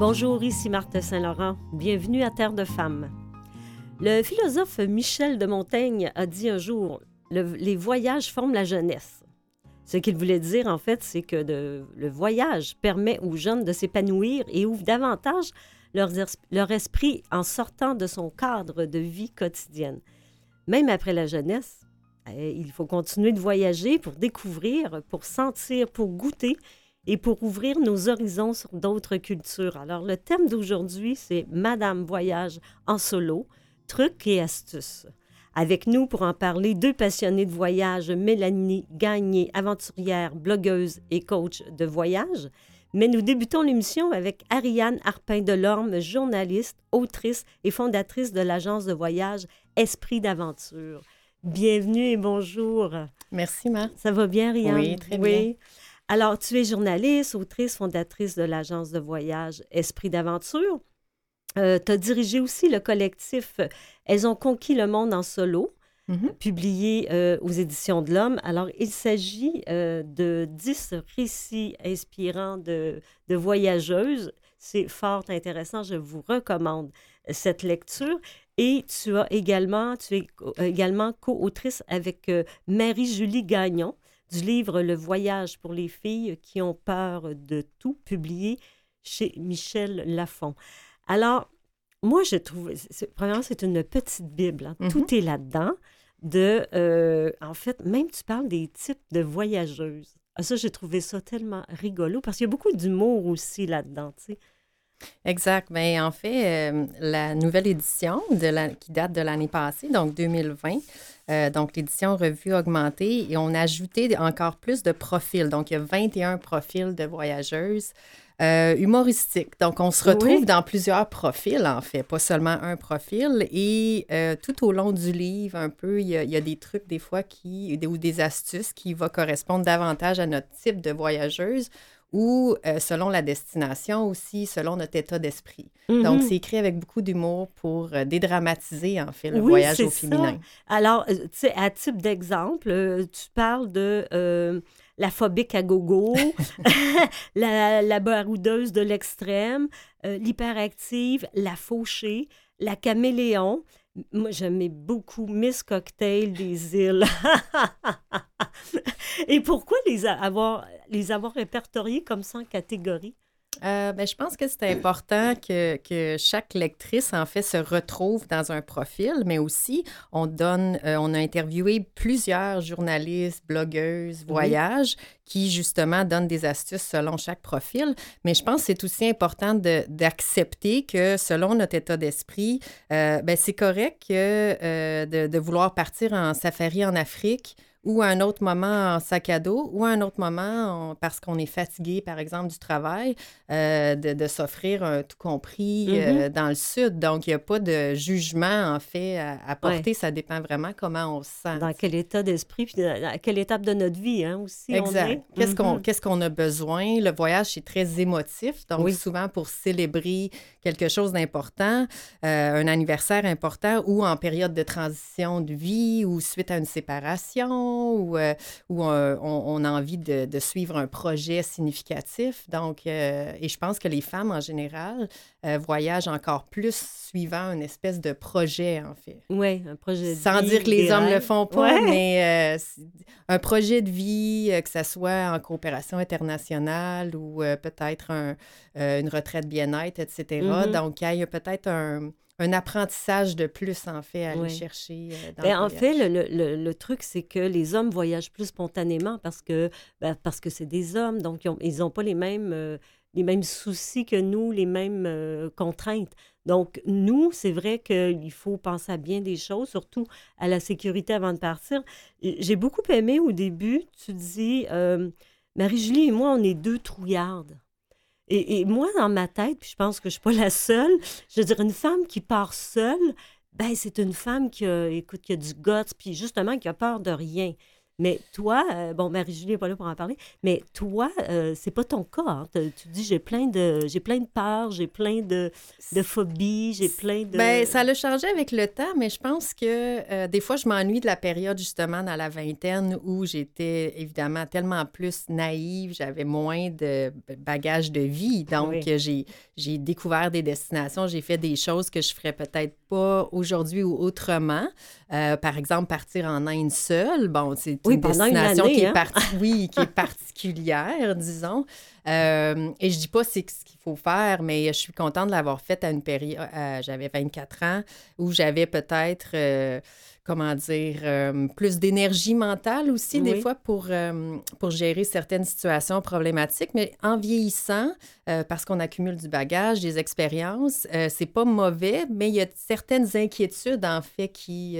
Bonjour, ici Marthe Saint-Laurent. Bienvenue à Terre de Femmes. Le philosophe Michel de Montaigne a dit un jour Les voyages forment la jeunesse. Ce qu'il voulait dire, en fait, c'est que le voyage permet aux jeunes de s'épanouir et ouvre davantage leur esprit en sortant de son cadre de vie quotidienne. Même après la jeunesse, eh, il faut continuer de voyager pour découvrir, pour sentir, pour goûter et pour ouvrir nos horizons sur d'autres cultures. Alors, le thème d'aujourd'hui, c'est Madame Voyage en solo, trucs et astuces. Avec nous pour en parler, deux passionnés de voyage, Mélanie Gagné, aventurière, blogueuse et coach de voyage. Mais nous débutons l'émission avec Ariane Arpin-Delorme, journaliste, autrice et fondatrice de l'agence de voyage Esprit d'aventure. Bienvenue et bonjour. Merci, Marc. Ça va bien, Ariane? Oui, très bien. Alors, tu es journaliste, autrice, fondatrice de l'agence de voyage Esprit d'aventure. Euh, tu as dirigé aussi le collectif Elles ont conquis le monde en solo, mhm. publié euh, aux éditions de l'Homme. Alors, il s'agit euh, de dix récits inspirants de, de voyageuses. C'est fort intéressant. Je vous recommande cette lecture. Et tu as également, tu es également co-autrice avec Marie-Julie Gagnon du livre Le voyage pour les filles qui ont peur de tout, publié chez Michel Lafon. Alors, moi, je trouve, premièrement, c'est une petite Bible. Hein. Tout mm-hmm. est là-dedans. De, euh, en fait, même tu parles des types de voyageuses. Ah, ça, j'ai trouvé ça tellement rigolo parce qu'il y a beaucoup d'humour aussi là-dedans, tu sais. Exact. Mais ben, en fait, euh, la nouvelle édition de la, qui date de l'année passée, donc 2020, euh, donc l'édition revue augmentée, et on a ajouté encore plus de profils. Donc, il y a 21 profils de voyageuses. Euh, humoristiques. Donc, on se retrouve dans plusieurs profils, en fait, pas seulement un profil. Et tout au long du livre, un peu, il y, a, il y, a, des trucs, des fois, qui, ou des astuces qui vont correspondre davantage à notre type de voyageuse ou euh, selon la destination aussi, selon notre état d'esprit. Donc, mhm. c'est écrit avec beaucoup d'humour pour euh, dédramatiser, en fait, le voyage au féminin. Alors, euh, tu sais, à type d'exemple, tu parles de la phobique à gogo, la, la baroudeuse de l'extrême, l'hyperactive, la fauchée, la caméléon. Moi, j'aimais beaucoup Miss Cocktail des îles. Et pourquoi les avoir, les avoir répertoriés comme ça en catégories? Euh, ben, je pense que c'est important que, que, chaque lectrice, en fait, se retrouve dans un profil, mais aussi, on donne, euh, on a interviewé plusieurs journalistes, blogueuses, voyages, qui, justement, donnent des astuces selon chaque profil. Mais je pense que c'est aussi important d'accepter que, selon notre état d'esprit, euh, ben, c'est correct que, de, de, vouloir partir en safari en Afrique ou à un autre moment en sac à dos, ou à un autre moment parce qu'on est fatigué, par exemple, du travail, euh, de, s'offrir un tout compris euh, mm-hmm. dans le sud. Donc, il n'y a pas de jugement, en fait, à, porter. Ça dépend vraiment comment on se sent. Dans quel état d'esprit, puis à quelle étape de notre vie, hein, aussi. Exact. Qu'est-ce qu'on mm-hmm. qu'est-ce qu'on a besoin? Le voyage, c'est très émotif. Donc, souvent, pour célébrer quelque chose d'important, euh, un anniversaire important, ou en période de transition de vie, ou suite à une séparation, ou euh, où euh, on, a envie de, suivre un projet significatif. Donc, euh, et je pense que les femmes en général voyagent encore plus suivant une espèce de projet, en fait. Oui, un projet de Sans dire que les hommes ne le font pas, mais un projet de vie, que ce soit en coopération internationale ou peut-être une retraite bien-être, etc. Mm-hmm. Donc, il y a peut-être un un apprentissage de plus, en fait, à aller chercher euh, dans ben, En fait, le, le, truc, c'est que les hommes voyagent plus spontanément parce que ben, parce que c'est des hommes, donc ils n'ont pas les mêmes, euh, les mêmes soucis que nous, les mêmes euh, contraintes. Donc, nous, c'est vrai qu'il faut penser à bien des choses, surtout à la sécurité avant de partir. J'ai beaucoup aimé au début, tu dis, Marie-Julie et moi, on est deux trouillardes. Et, moi, dans ma tête, puis je pense que je suis pas la seule, je veux dire, une femme qui part seule, ben c'est une femme qui a, écoute, qui a du guts, puis justement qui a peur de rien. Mais toi, euh, bon, Marie-Julie n'est pas là pour en parler, mais toi, euh, c'est pas ton cas. Hein. Tu dis, j'ai plein de j'ai plein de peurs, j'ai plein de, de phobies, j'ai plein de... Ben, ça l'a changé avec le temps, mais je pense que euh, des fois, je m'ennuie de la période justement dans la vingtaine où j'étais évidemment tellement plus naïve, j'avais moins de bagages de vie. Donc, Oui. j'ai, j'ai découvert des destinations, j'ai fait des choses que je ferais peut-être pas aujourd'hui ou autrement. Euh, par exemple, partir en Inde seule, bon, c'est Oui, une pendant une destination année, qui, hein. est parti- oui, qui est particulière, disons. Euh, et je dis pas c'est ce qu'il faut faire, mais je suis contente de l'avoir fait à une période. euh, J'avais 24 ans où j'avais peut-être, euh, comment dire, euh, plus d'énergie mentale aussi, des fois, pour, pour gérer certaines situations problématiques. Mais en vieillissant, parce qu'on accumule du bagage, des expériences, c'est pas mauvais, mais il y a certaines inquiétudes, en fait, qui.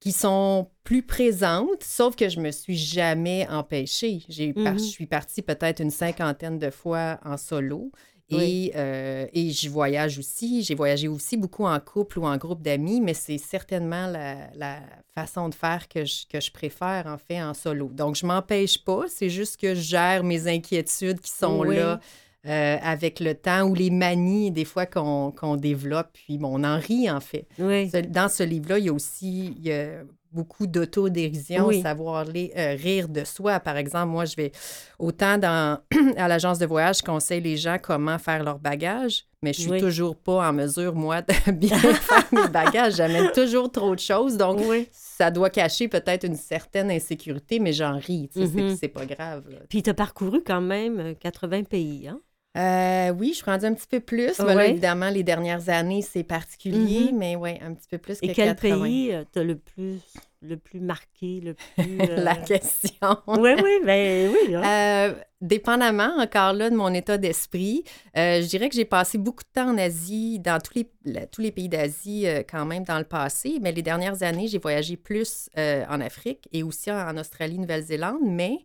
Qui sont plus présentes, sauf que je me suis jamais empêchée. J'ai Mhm. Je suis partie peut-être une cinquantaine de fois en solo. Et, euh, et je voyage aussi. J'ai voyagé aussi beaucoup en couple ou en groupe d'amis, mais c'est certainement la, la façon de faire que je, que je préfère, en fait, en solo. Donc, je m'empêche pas. C'est juste que je gère mes inquiétudes qui sont Oui. là euh, avec le temps ou les manies, des fois, qu'on qu'on développe. Puis, bon, on en rit, en fait. Oui, Dans ce livre-là, il y a aussi il y a beaucoup d'autodérision, Oui. savoir les- euh, rire de soi. Par exemple, moi, je vais autant dans, à l'agence de voyage, je conseille les gens comment faire leur bagage, mais je suis Oui. toujours pas en mesure, moi, de bien faire mes bagages. J'amène toujours trop de choses, donc oui. ça doit cacher peut-être une certaine insécurité, mais j'en ris, sais, c'est- pas grave. là. Puis tu as parcouru quand même euh, 80 pays, hein? Euh, oui, je suis rendue un petit peu plus. là, évidemment, les dernières années, c'est particulier, Mhm. mais oui, un petit peu plus Et que quel 80. pays euh, t'as le plus, le plus marqué, le plus... euh, La question. Oui, oui, ben oui. hein. Euh, dépendamment encore là de mon état d'esprit, je dirais que j'ai passé beaucoup de temps en Asie, dans tous les, la- tous les pays d'Asie quand même dans le passé, mais les dernières années, j'ai voyagé plus en Afrique et aussi en, Australie, Nouvelle-Zélande, mais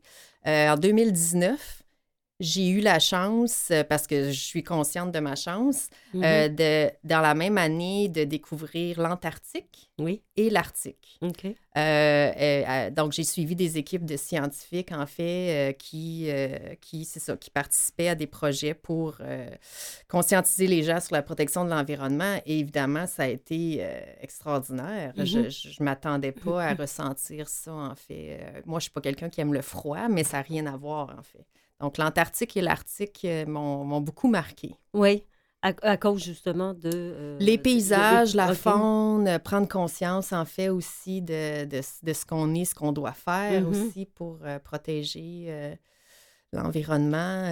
en 2019, j'ai eu la chance, euh, parce que je suis consciente de ma chance, euh, de, dans la même année de découvrir l'Antarctique oui, et l'Arctique. Euh, donc, j'ai suivi des équipes de scientifiques, en fait, qui, qui, ça, qui participaient à des projets pour conscientiser les gens sur la protection de l'environnement. Et évidemment, ça a été extraordinaire. Je ne m'attendais pas à ressentir ça, en fait. Moi, je ne suis pas quelqu'un qui aime le froid, mais ça n'a rien à voir, en fait. Donc, l'Antarctique et l'Arctique euh, m'ont beaucoup marqué. Oui, à, à cause justement de... euh, Les de- paysages, de- la faune, euh, prendre conscience en fait aussi de, ce qu'on est, ce qu'on doit faire Mhm. aussi pour euh, protéger euh, l'environnement.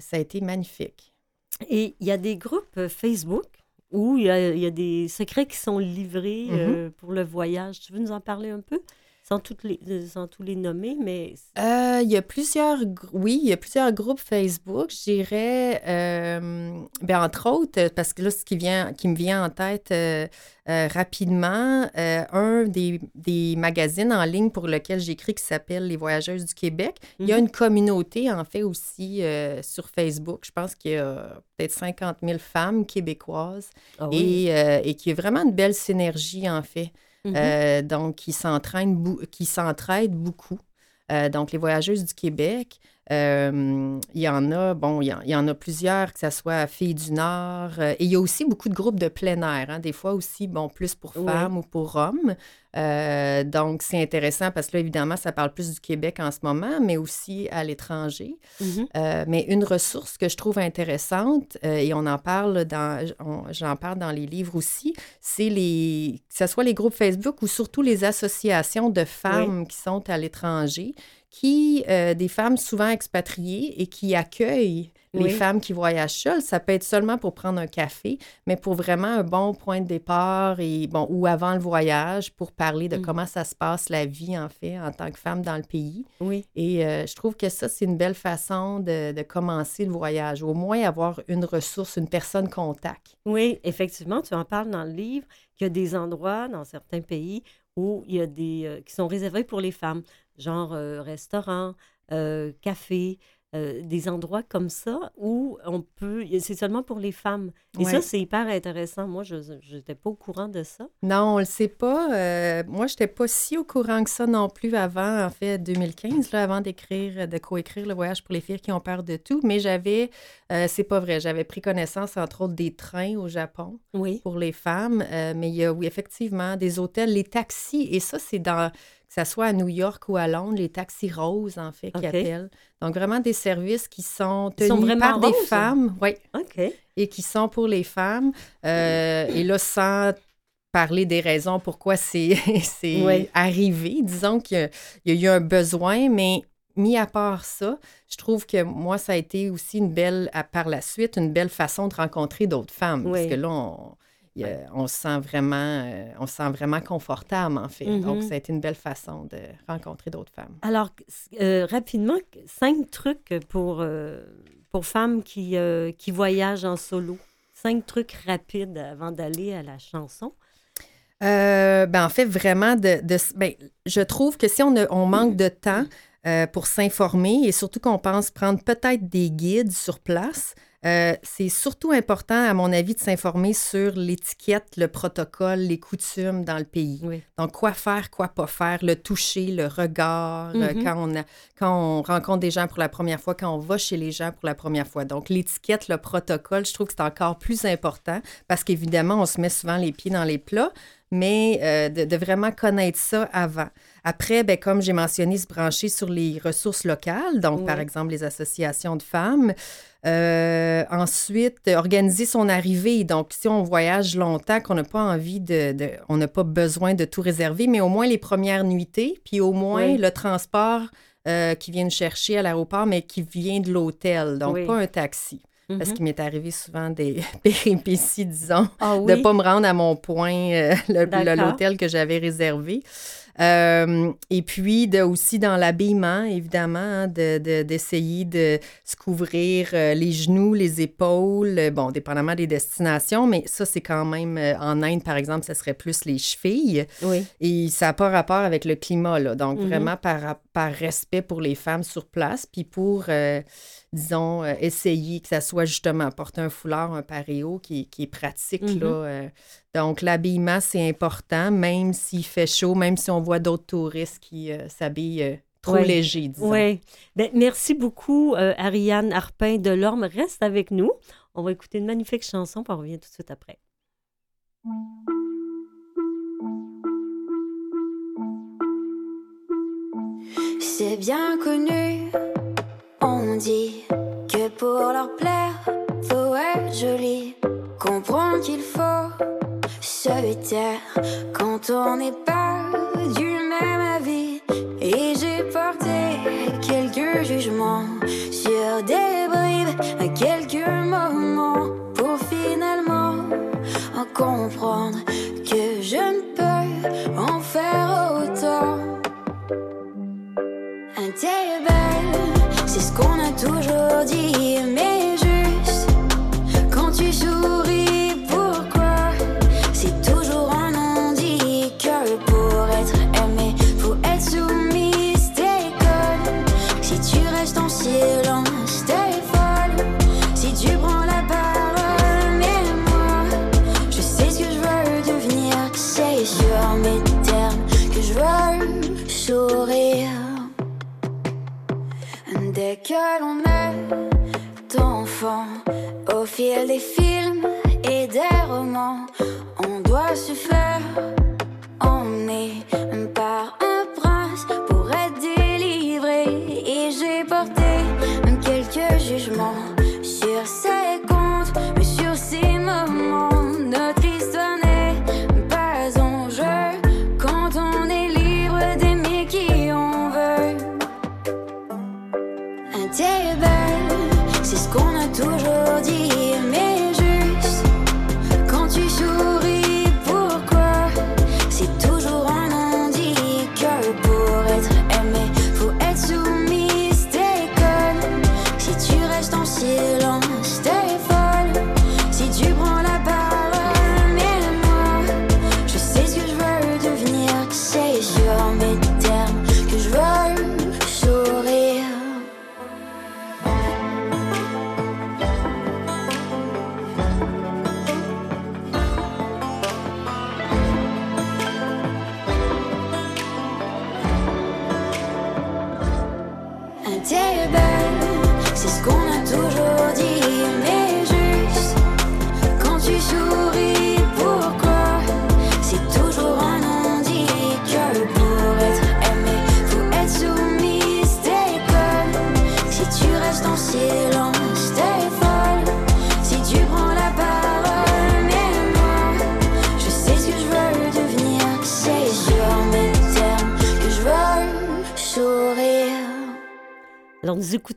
ça a été magnifique. Et il y a des groupes Facebook où il y a, il y a des secrets qui sont livrés Mhm. euh, pour le voyage. Tu veux nous en parler un peu? Sans, toutes les, euh, sans tous les nommer, mais... Euh, il y a plusieurs, oui, il y a plusieurs groupes Facebook, je dirais, euh, ben, entre autres, parce que là, ce qui, vient, qui me vient en tête euh, rapidement, un des, des magazines en ligne pour lequel j'écris qui s'appelle Les Voyageuses du Québec. Il y a Mhm. une communauté, en fait, aussi sur Facebook. Je pense qu'il y a peut-être 50 000 femmes québécoises Ah oui. et, et qui a vraiment une belle synergie, en fait. Mhm. Euh, donc, qui s'entraînent, qui s'entraident beaucoup. Euh, donc, les voyageuses du Québec, euh, il y en a, bon, il y en, a plusieurs, que ce soit Filles du Nord. euh, et il y a aussi beaucoup de groupes de plein air, hein, des fois aussi, bon, plus pour Oui. femmes ou pour hommes. Euh, donc, c'est intéressant parce que là, évidemment, ça parle plus du Québec en ce moment, mais aussi à l'étranger. Mhm. Euh, mais une ressource que je trouve intéressante, et on en parle dans, j'en parle dans les livres aussi, c'est les, que ce soit les groupes Facebook ou surtout les associations de femmes qui sont à l'étranger, qui, euh, des femmes souvent expatriées et qui accueillent les femmes qui voyagent seules. Ça peut être seulement pour prendre un café, mais pour vraiment un bon point de départ et bon, ou avant le voyage pour parler de Mm. comment ça se passe la vie en fait en tant que femme dans le pays. Oui. Et euh, je trouve que ça, c'est une belle façon de, de commencer le voyage. Au moins avoir une ressource, une personne contact. Oui, effectivement, tu en parles dans le livre qu'il y a des endroits dans certains pays où il y a des euh, qui sont réservés pour les femmes, genre euh, restaurants, euh, des endroits comme ça où on peut. C'est seulement pour les femmes. Et Ouais. ça, c'est hyper intéressant. Moi, je n'étais pas au courant de ça. Non, on le sait pas. Euh, moi, je n'étais pas si au courant que ça non plus avant, en fait, 2015, là, avant d'écrire, de coécrire Le voyage pour les filles qui ont peur de tout. Mais j'avais, euh, c'est pas vrai, j'avais pris connaissance, entre autres, des trains au Japon Oui. pour les femmes. Mais il y a, oui, effectivement, des hôtels, les taxis. Et ça, c'est dans, ça soit à New York ou à Londres, les taxis roses, en fait, qui OK. appellent. Donc, vraiment des services qui sont tenus sont vraiment par des femmes. Oui OK. et qui sont pour les femmes. Euh, et là, sans parler des raisons pourquoi c'est Oui. arrivé, disons qu'il y a- il y a eu un besoin, mais mis à part ça, je trouve que moi, ça a été aussi une belle, à- par la suite, une belle façon de rencontrer d'autres femmes. Parce Oui. que là, on, y a- on se sent vraiment, euh, on se sent vraiment confortable, en fait. Donc, Mhm. ça a été une belle façon de rencontrer d'autres femmes. Alors, euh, rapidement, cinq trucs pour, euh, pour femmes qui, qui voyagent en solo. Cinq trucs rapides avant d'aller à la chanson. Ben, en fait, vraiment, de, de- ben, je trouve que si on, a- on manque de temps pour s'informer et surtout qu'on pense prendre peut-être des guides sur place, euh, c'est surtout important, à mon avis, de s'informer sur l'étiquette, le protocole, les coutumes dans le pays. Oui. Donc, quoi faire, quoi pas faire, le toucher, le regard, euh, Mhm. quand, on a- quand on rencontre des gens pour la première fois, quand on va chez les gens pour la première fois. Donc, l'étiquette, le protocole, je trouve que c'est encore plus important parce qu'évidemment, on se met souvent les pieds dans les plats, mais euh, de, de vraiment connaître ça avant. Après, ben, comme j'ai mentionné, se brancher sur les ressources locales, donc par exemple les associations de femmes. Euh, ensuite, organiser son arrivée. Donc, si on voyage longtemps, qu'on n'a pas envie de, de- on n'a pas besoin de tout réserver, mais au moins les premières nuitées, puis au moins Oui. le transport euh, qui vient nous chercher à l'aéroport, mais qui vient de l'hôtel. Donc, Oui. pas un taxi. Parce Mhm. qu'il m'est arrivé souvent des péripéties, disons, Ah de oui? pas me rendre à mon point, euh, l'hôtel que j'avais réservé. Euh, et puis, de, aussi dans l'habillement, évidemment, hein, de- de- d'essayer de, se couvrir euh, les genoux, les épaules, euh, bon, dépendamment des destinations, mais ça, c'est quand même, en Inde, par exemple, ça serait plus les chevilles. Oui. Et ça n'a pas rapport avec le climat, là. Donc, Mhm. vraiment par, par respect pour les femmes sur place, puis pour, euh, disons, euh, essayer que ça soit justement porter un foulard, un paréo qui, qui est pratique, là. euh. donc, l'habillement, c'est important, même s'il fait chaud, même si on voit d'autres touristes qui euh, s'habillent euh, trop Ouais. léger, disons. Oui. Ben, merci beaucoup, euh, Ariane Harpin de l'Orme. Reste avec nous. On va écouter une magnifique chanson, puis on revient tout de suite après. C'est bien connu, on dit que pour leur plaire, faut être joli. Comprendre qu'il faut se taire quand on n'est pas Quelques jugements sur des bribes, quelques moments pour finalement en comprendre que je ne peux en faire autant. T'es belle, c'est ce qu'on a toujours dit, fil des films et des romans, on doit se faire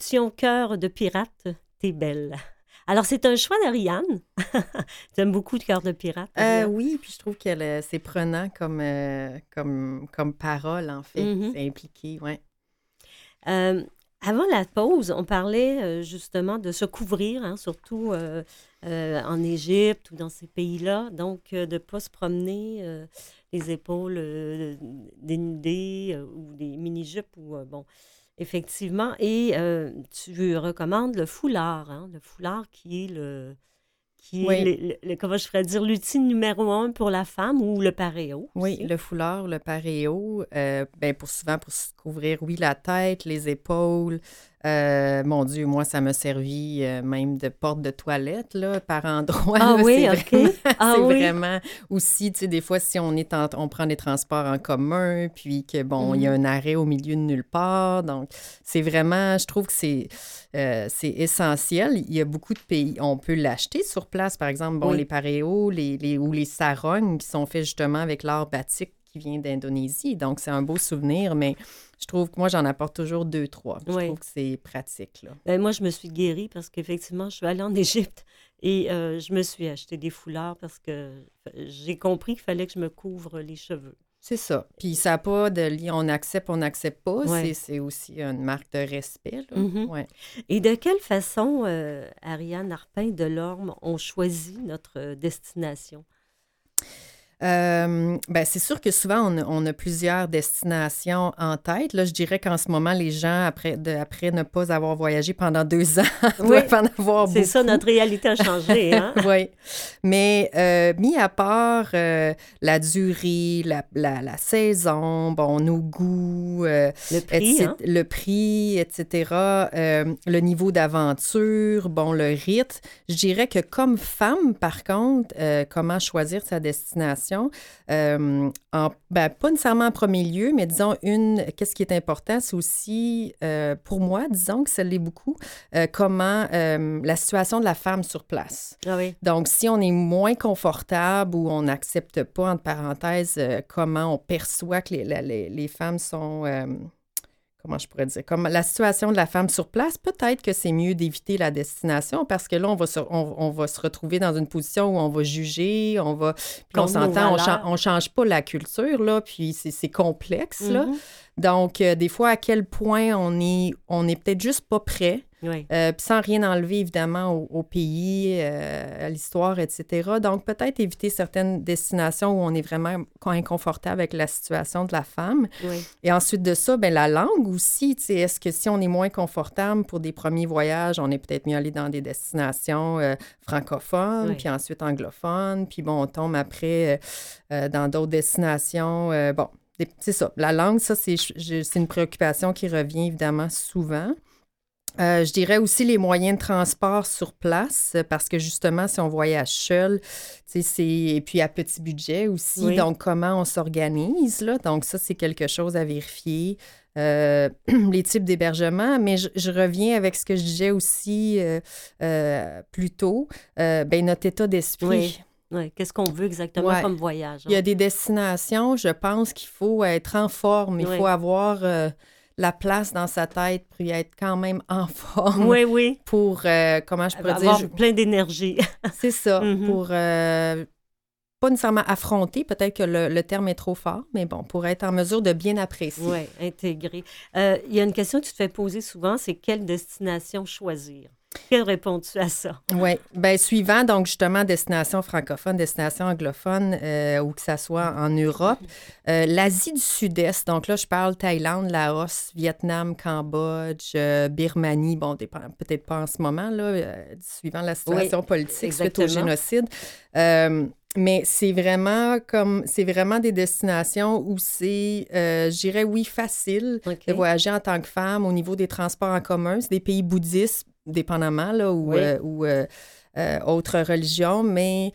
Écoutions Cœur de pirate, t'es belle. Alors, c'est un choix d'Ariane. tu aimes beaucoup le Cœur de pirate? Euh, oui, puis je trouve que le- c'est prenant comme, euh, comme, comme parole, en fait. Mhm. C'est impliqué, oui. Euh, avant la pause, on parlait euh, justement de se couvrir, hein, surtout euh, euh, en Égypte ou dans ces pays-là. Donc, euh, de ne pas se promener euh, les épaules euh, dénudées euh, ou des mini-jupes. Ou, euh, bon, effectivement. Et euh, tu recommandes le foulard, hein, le foulard qui est le. Qui Oui. le, le- le- comment je ferais dire, l'outil numéro un pour la femme ou le paréo. Oui, aussi. le foulard, le paréo, euh, ben pour souvent pour se couvrir, oui, la tête, les épaules. Euh, mon Dieu, moi, ça m'a servi euh, même de porte de toilette, là, par endroits. Ah là, oui, c'est OK. Vraiment, Ah c'est oui. vraiment aussi, tu sais, des fois, si on est en- on prend des transports en commun, puis que, bon, il y a Mhm. un arrêt au milieu de nulle part. Donc, c'est vraiment, je trouve que c'est euh, c'est essentiel. Il y a beaucoup de pays, on peut l'acheter sur place, par exemple, bon, Oui. les paréos les, les, ou les sarognes qui sont faits justement avec l'art batik qui vient d'Indonésie. Donc, c'est un beau souvenir, mais je trouve que moi, j'en apporte toujours deux, trois. Je Oui. trouve que c'est pratique, là. Ben, moi, je me suis guérie parce qu'effectivement, je suis allée en Égypte et euh, je me suis acheté des foulards parce que euh, j'ai compris qu'il fallait que je me couvre les cheveux. C'est ça. Puis ça n'a pas de lien, on accepte, on n'accepte pas. Ouais. C'est- aussi une marque de respect. Là. Mhm. Ouais. Et de quelle façon, euh, Ariane Arpin de l'Orme, on choisit notre destination? Euh, ben, c'est sûr que souvent, on a, on a plusieurs destinations en tête. Là, je dirais qu'en ce moment, les gens, après, de, après ne pas avoir voyagé pendant deux ans, Oui. doivent en avoir C'est ça, notre réalité a changé. Hein? oui. Mais euh, mis à part euh, la durée, la, la, la saison, bon, nos goûts, Le prix, etc., hein? le prix, etc., le niveau d'aventure, bon, le rythme. Je dirais que comme femme, par contre, comment choisir sa destination? Euh, en, ben, pas nécessairement en premier lieu, mais disons, une, qu'est-ce qui est important, c'est aussi, euh, pour moi, disons que ça l'est beaucoup, euh, comment la situation de la femme sur place. Ah oui. Donc, si on est moins confortable ou on n'accepte pas, entre parenthèses, comment on perçoit que les, la- les- les femmes sont... comment je pourrais dire? Comme la situation de la femme sur place, peut-être que c'est mieux d'éviter la destination parce que là, on va, se, on, on va se retrouver dans une position où on va juger, on va... Puis on s'entend, on, change pas la culture, là, puis c'est complexe, là. Mhm. Donc, euh, des fois, à quel point on est, on est peut-être juste pas prêt Oui. euh, puis sans rien enlever, évidemment, au, au pays, euh, à l'histoire, etc. Donc, peut-être éviter certaines destinations où on est vraiment inconfortable avec la situation de la femme. oui. Et ensuite de ça, ben, la langue aussi. tu sais, Est-ce que si on est moins confortable pour des premiers voyages, on est peut-être mieux aller dans des destinations euh, francophones, Oui. puis ensuite anglophones, puis bon, on tombe après dans d'autres destinations. bon, c'est ça. La langue, ça, c'est une préoccupation qui revient évidemment souvent. Euh, je dirais aussi les moyens de transport sur place, parce que justement, si on voyage seul. Et puis à petit budget aussi. Oui. Donc, comment on s'organise, là? Donc, ça, c'est quelque chose à vérifier. Euh, les types d'hébergement, mais je, je reviens avec ce que je disais aussi euh, euh, plus tôt, ben, notre état d'esprit. Oui. Oui. Qu'est-ce qu'on veut exactement Ouais. comme voyage? Il y a hein? des destinations, je pense qu'il faut être en forme, il Oui. faut avoir la place dans sa tête pour y être quand même en forme. Oui, oui. Pour, euh, comment je pourrais Avoir dire, plein d'énergie. c'est ça, Mhm. pour euh, pas nécessairement affronter, peut-être que le, le terme est trop fort, mais bon, pour être en mesure de bien apprécier. Oui, intégré. Euh, Il y a une question que tu te fais poser souvent, c'est quelle destination choisir? Quelle réponds-tu à ça? Oui, bien, suivant, donc justement, destination francophone, destination anglophone, euh, ou que ça soit en Europe, euh, l'Asie du Sud-Est, donc là, je parle Thaïlande, Laos, Vietnam, Cambodge, euh, Birmanie, bon, peut-être pas en ce moment, là, suivant la situation politique suite au génocide. Mais c'est vraiment comme, c'est vraiment des destinations où c'est, je dirais, oui, facile de voyager en tant que femme au niveau des transports en commun. C'est des pays bouddhistes, dépendamment, là, ou, Oui. euh, ou euh, euh, autres religions, mais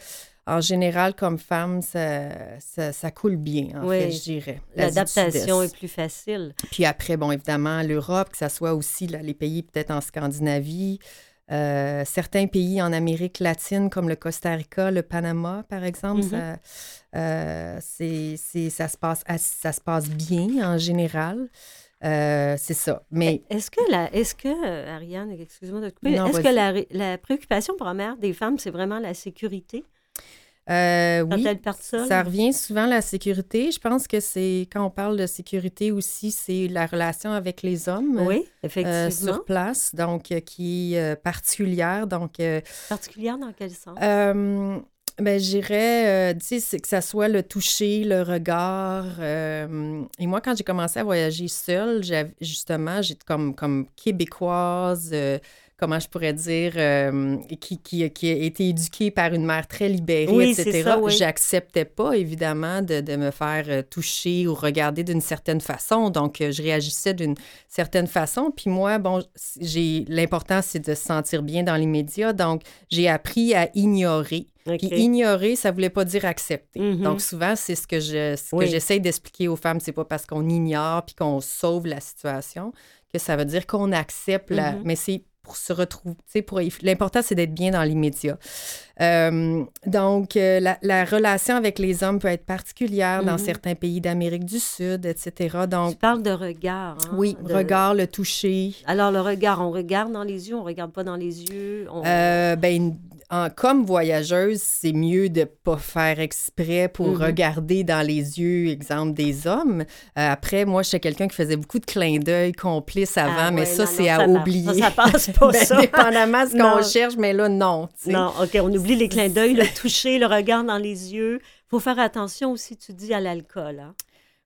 en général, comme femme, ça, ça, ça coule bien, en Oui. fait, je dirais. L'adaptation est plus facile. Puis après, bon, évidemment, l'Europe, que ça soit aussi là, les pays peut-être en Scandinavie, euh, certains pays en Amérique latine, comme le Costa Rica, le Panama, par exemple, ça, euh, c'est, c'est- ça, se passe, ass- ça se passe bien en général. Euh, c'est ça. Mais Est-ce que, la, est-ce que euh, Ariane, excuse-moi de te couper, Non, est-ce que la, ré- la préoccupation première des femmes, c'est vraiment la sécurité? Euh, quand oui, elles partent seules? ça revient souvent à la sécurité. Je pense que c'est quand on parle de sécurité aussi, c'est la relation avec les hommes. Oui, euh, effectivement. sur place, donc qui est particulière. Donc, euh, Particulière dans quel sens? Ben, je dirais, euh, tu sais, que ça soit le toucher, le regard. euh, et moi, quand j'ai commencé à voyager seule, justement, j'étais comme, comme québécoise, euh, comment je pourrais dire, qui, qui, qui a été éduquée par une mère très libérée, Oui, etc. ça, oui. J'acceptais pas, évidemment, de, de me faire toucher ou regarder d'une certaine façon. Donc, je réagissais d'une certaine façon. Puis moi, bon, j'ai l'important, c'est de se sentir bien dans l'immédiat. Donc, j'ai appris à ignorer. Puis ignorer, ça voulait pas dire accepter. Mhm. Donc souvent, c'est ce que je ce Oui. que j'essaie d'expliquer aux femmes, c'est pas parce qu'on ignore puis qu'on sauve la situation que ça veut dire qu'on accepte la Mhm. mais c'est pour se retrouver, pour l'important c'est d'être bien dans l'immédiat. Euh, donc euh, la, la relation avec les hommes peut être particulière dans Mhm. certains pays d'Amérique du Sud, etc. Tu Donc parles de regard. hein, oui, de- regard, le toucher. Alors, le regard, on regarde dans les yeux, on regarde pas dans les yeux. on- Euh, ben, en- comme voyageuse, c'est mieux de pas faire exprès pour Mhm. regarder dans les yeux, exemple, des hommes. Après, moi, j'étais quelqu'un qui faisait beaucoup de clins d'œil complices avant, Ah mais ouais, ça, c'est à ça oublier. Ça, ça passe pas, Ben, ça. Dépendamment de ce qu'on cherche, mais là, non. tu. Non, OK, on oublie les clins d'œil, le toucher, le regard dans les yeux. faut faire attention aussi, tu dis, à l'alcool. Hein?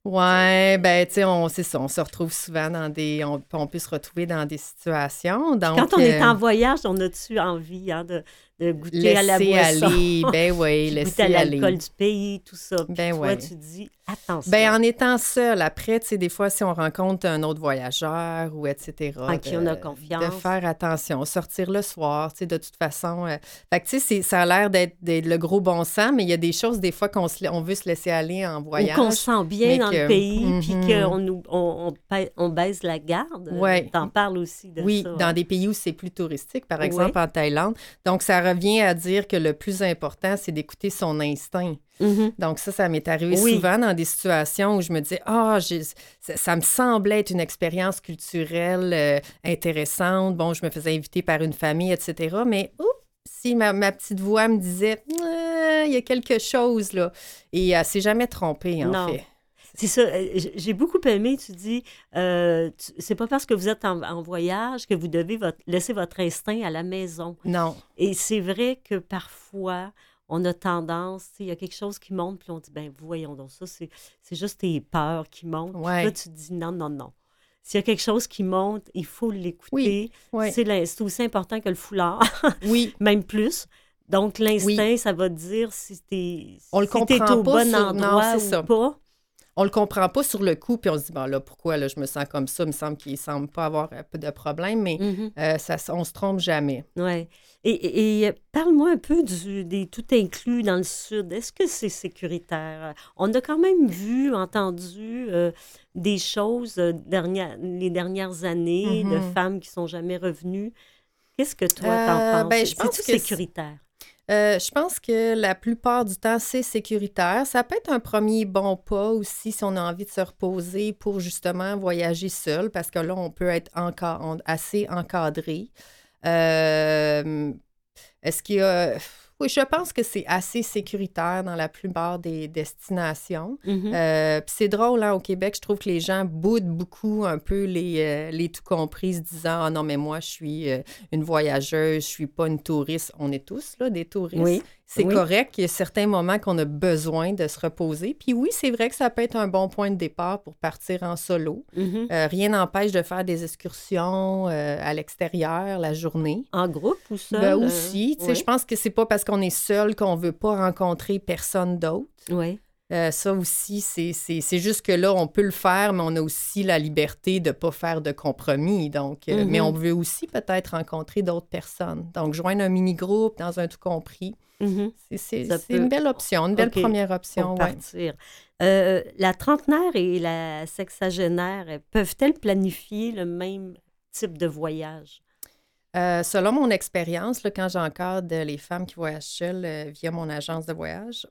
Ouais, ben, tu sais, on, c'est ça, on se retrouve souvent dans des. On, on peut se retrouver dans des situations. Donc, Quand on est euh, en voyage, on a-tu envie hein, de, de goûter à la laisser boisson? aller, ben oui, laisser goûter à aller. l'alcool du pays, tout ça. Puis Ben toi, ouais. tu dis, attention. Ben, en étant seul, après, tu sais, des fois, si on rencontre un autre voyageur ou etc. En qui on a confiance. De faire attention, sortir le soir, tu sais, de toute façon. euh, Fait que, tu sais, ça a l'air d'être le gros bon sens, mais il y a des choses, des fois, qu'on on veut se laisser aller en Ou voyage. qu'on se sent bien dans que- le pays, puis Mhm. qu'on on, on, on baisse la garde. Ouais. T'en parles aussi de Oui, ça. dans des pays où c'est plus touristique, par exemple en Thaïlande. Donc, ça revient à dire que le plus important, c'est d'écouter son instinct. Mhm. Donc ça, ça m'est arrivé Oui. souvent dans des situations où je me disais, ah, j'ai- ça, ça me semblait être une expérience culturelle euh, intéressante. Bon, je me faisais inviter par une famille, etc. Mais oups, si ma, ma petite voix me disait, Ah, il y a quelque chose là, et elle s'est jamais trompée en Non. fait. C'est ça. euh, J'ai beaucoup aimé, tu dis, euh, c'est pas parce que vous êtes en, en voyage que vous devez votre- laisser votre instinct à la maison. Non, Et c'est vrai que parfois, on a tendance, tu il y a quelque chose qui monte, puis on dit, ben voyons donc, ça, c'est c'est juste tes peurs qui montent. Puis. Là, tu te dis, non, non, non. S'il y a quelque chose qui monte, il faut l'écouter. Oui. C'est aussi important que le foulard, oui, même plus. Donc, l'instinct, ça va te dire si t'es On le si au pas bon sur- endroit c'est ou ça. pas. On le comprend pas sur le coup, puis on se dit, bon là, pourquoi là, je me sens comme ça? Il me semble qu'il semble pas avoir un peu de problème, mais Mhm. euh, ça, on se trompe jamais. Ouais. Et, euh, parle-moi un peu du, des tout inclus dans le Sud. Est-ce que c'est sécuritaire? On a quand même vu, entendu euh, des choses euh, dernière- les dernières années de Mhm. femmes qui sont jamais revenues. Qu'est-ce que toi, Euh, t'en penses? ben, je pense que sécuritaire? Euh, je pense que la plupart du temps, c'est sécuritaire. Ça peut être un premier bon pas aussi si on a envie de se reposer pour justement voyager seul, parce que là, on peut être assez encadré. Euh, Est-ce qu'il y a... Oui, je pense que c'est assez sécuritaire dans la plupart des destinations. Euh, Puis c'est drôle, hein, au Québec, je trouve que les gens boudent beaucoup un peu les, euh, les tout compris, se disant Ah non, mais moi, je suis euh, une voyageuse, je suis pas une touriste. On est tous là, des touristes. Oui. C'est Oui. correct. Il y a certains moments qu'on a besoin de se reposer. Puis oui, c'est vrai que ça peut être un bon point de départ pour partir en solo. Mhm. Euh, rien n'empêche de faire des excursions euh, à l'extérieur la journée. En groupe ou seul? Ben euh, aussi, oui. je pense que c'est pas parce qu'on est seul qu'on veut pas rencontrer personne d'autre. Oui. Euh, ça aussi, c'est- juste que là, on peut le faire, mais on a aussi la liberté de ne pas faire de compromis. Donc, euh. Mais on veut aussi peut-être rencontrer d'autres personnes. Donc, joindre un mini-groupe dans un tout compris, Mhm. c'est- peut- une belle option, une belle première option. pour ouais. partir. Euh, la trentenaire et la sexagénaire peuvent-elles planifier le même type de voyage? Euh, selon mon expérience, là, quand j'encadre les femmes qui voyagent seules euh, via mon agence de voyage,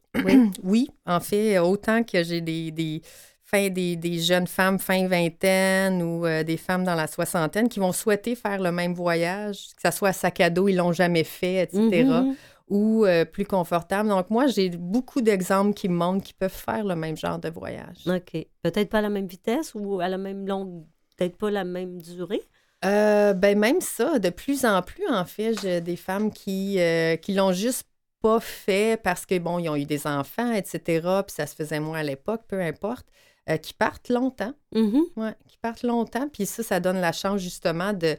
oui, en fait, autant que j'ai des, des fin des, des jeunes femmes fin vingtaine ou euh, des femmes dans la soixantaine qui vont souhaiter faire le même voyage, que ce soit à sac à dos, ils l'ont jamais fait, etc. Mhm. ou plus confortable. Donc, moi, j'ai beaucoup d'exemples qui me montrent qu'ils peuvent faire le même genre de voyage. OK. Peut-être pas à la même vitesse ou à la même longue, peut-être pas la même durée? Euh, ben même ça, de plus en plus, en fait, j'ai des femmes qui, euh, qui l'ont juste pas fait parce que, bon, ils ont eu des enfants, etc., puis ça se faisait moins à l'époque, peu importe, euh, qui partent longtemps. Mhm. Ouais, qui partent longtemps. Puis ça, ça donne la chance justement de.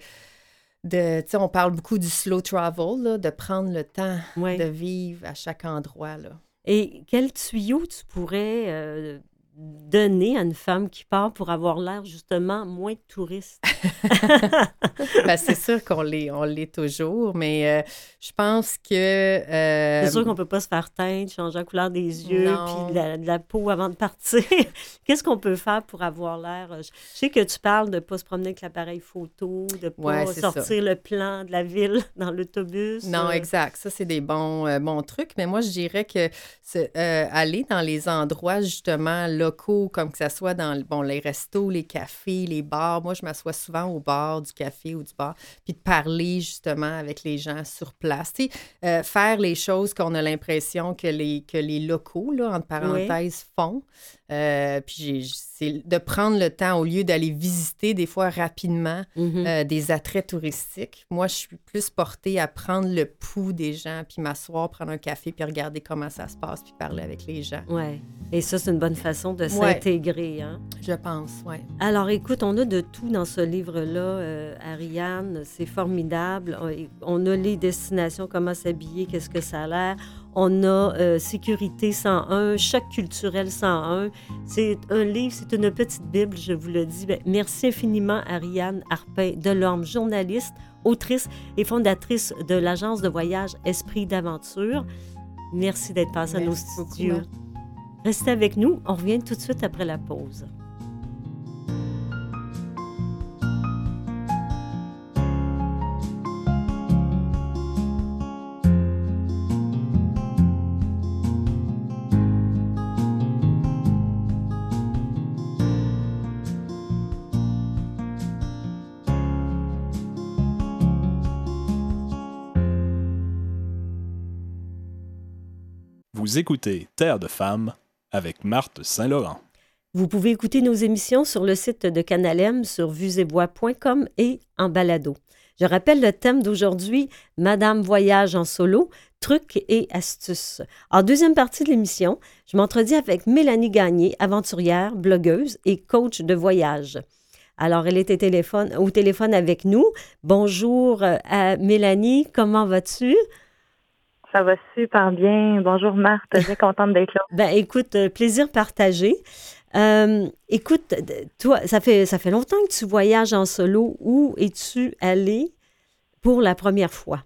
de tu sais, on parle beaucoup du slow travel, là, de prendre le temps Ouais. de vivre à chaque endroit. Là. Et quel tuyau tu pourrais donner à une femme qui part pour avoir l'air justement moins touriste? Ben, c'est sûr qu'on l'est, on l'est toujours, mais euh, je pense que. euh, C'est sûr qu'on peut pas se faire teindre, changer la couleur des yeux, puis de la, de la peau avant de partir. Qu'est-ce qu'on peut faire pour avoir l'air? euh, Je sais que tu parles de pas se promener avec l'appareil photo, de pas Ouais, c'est ça. sortir le plan de la ville dans l'autobus. Non, euh, exact. Ça, c'est des bons, bons trucs. Mais moi, je dirais que aller dans les endroits, justement, locaux, comme que ce soit dans bon, les restos, les cafés, les bars. Moi, je m'assois souvent au bar du café ou du bar, puis de parler, justement, avec les gens sur place. Tu sais, euh, faire les choses qu'on a l'impression que les, que les locaux, là, entre parenthèses, font. Euh, puis c'est de prendre le temps, au lieu d'aller visiter des fois rapidement, mhm. euh, des attraits touristiques. Moi, je suis plus portée à prendre le pouls des gens, puis m'asseoir, prendre un café, puis regarder comment ça se passe, puis parler avec les gens. Ouais. Et ça, c'est une bonne façon de Ouais. s'intégrer. Hein? Je pense, oui. Alors, écoute, on a de tout dans ce livre-là, euh, Ariane. C'est formidable. On a les destinations, comment s'habiller, qu'est-ce que ça a l'air. On a euh, Sécurité 101, Choc culturel 101. C'est un livre, c'est une petite Bible, je vous le dis. Ben, merci infiniment, Ariane Arpin Delorme, journaliste, autrice et fondatrice de l'agence de voyage Esprit d'aventure. Merci d'être passée à nos Merci beaucoup, studios. Marthe. Restez avec nous. On revient tout de suite après la pause. Écoutez Terre de femmes avec Marthe Saint-Laurent. Vous pouvez écouter nos émissions sur le site de Canalem sur vuesetvoix.com et en balado. Je rappelle le thème d'aujourd'hui, Madame voyage en solo, trucs et astuces. En deuxième partie de l'émission, je m'entredis avec Mélanie Gagné, aventurière, blogueuse et coach de voyage. Alors, elle était au téléphone avec nous. Bonjour euh, à Mélanie, comment vas-tu? Ça va super bien. Bonjour Marthe, bien contente d'être là. Ben, écoute, euh, plaisir partagé. Euh, écoute, toi, ça fait, ça fait longtemps que tu voyages en solo. Où es-tu allé pour la première fois?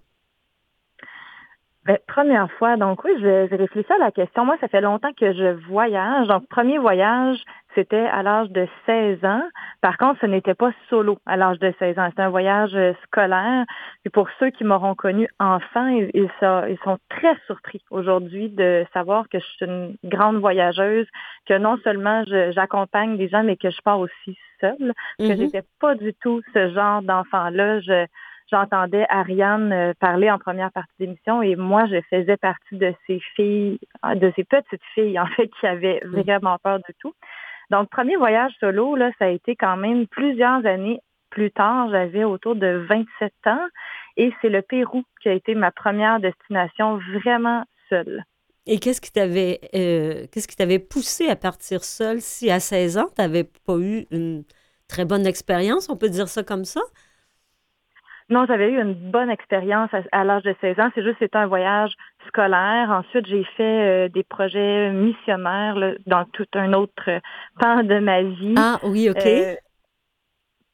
Ben, première fois, donc oui, j'ai réfléchi à la question. Moi, ça fait longtemps que je voyage. Donc, premier voyage, c'était à l'âge de 16 ans. Par contre, ce n'était pas solo à l'âge de 16 ans. C'était un voyage euh, scolaire. Et pour ceux qui m'auront connu enfant, ils, ils sont, très surpris aujourd'hui de savoir que je suis une grande voyageuse, que non seulement j'accompagne des gens, mais que je pars aussi seule. que Mhm. j'étais pas du tout ce genre d'enfant-là. Je, j'entendais Ariane euh, parler en première partie d'émission et moi, je faisais partie de ces filles, de ces petites filles, en fait, qui avaient Mm. vraiment peur de tout. Donc, premier voyage solo, là, ça a été quand même plusieurs années plus tard. J'avais autour de 27 ans et c'est le Pérou qui a été ma première destination vraiment seule. Et qu'est-ce qui t'avait euh, qu'est-ce qui t'avait poussé à partir seule si à 16 ans, tu n'avais pas eu une très bonne expérience, on peut dire ça comme ça? Non, j'avais eu une bonne expérience à, à l'âge de 16 ans. C'est juste c'était un voyage scolaire. Ensuite, j'ai fait euh, des projets missionnaires là, dans tout un autre pan de ma vie. Ah oui, OK. Euh,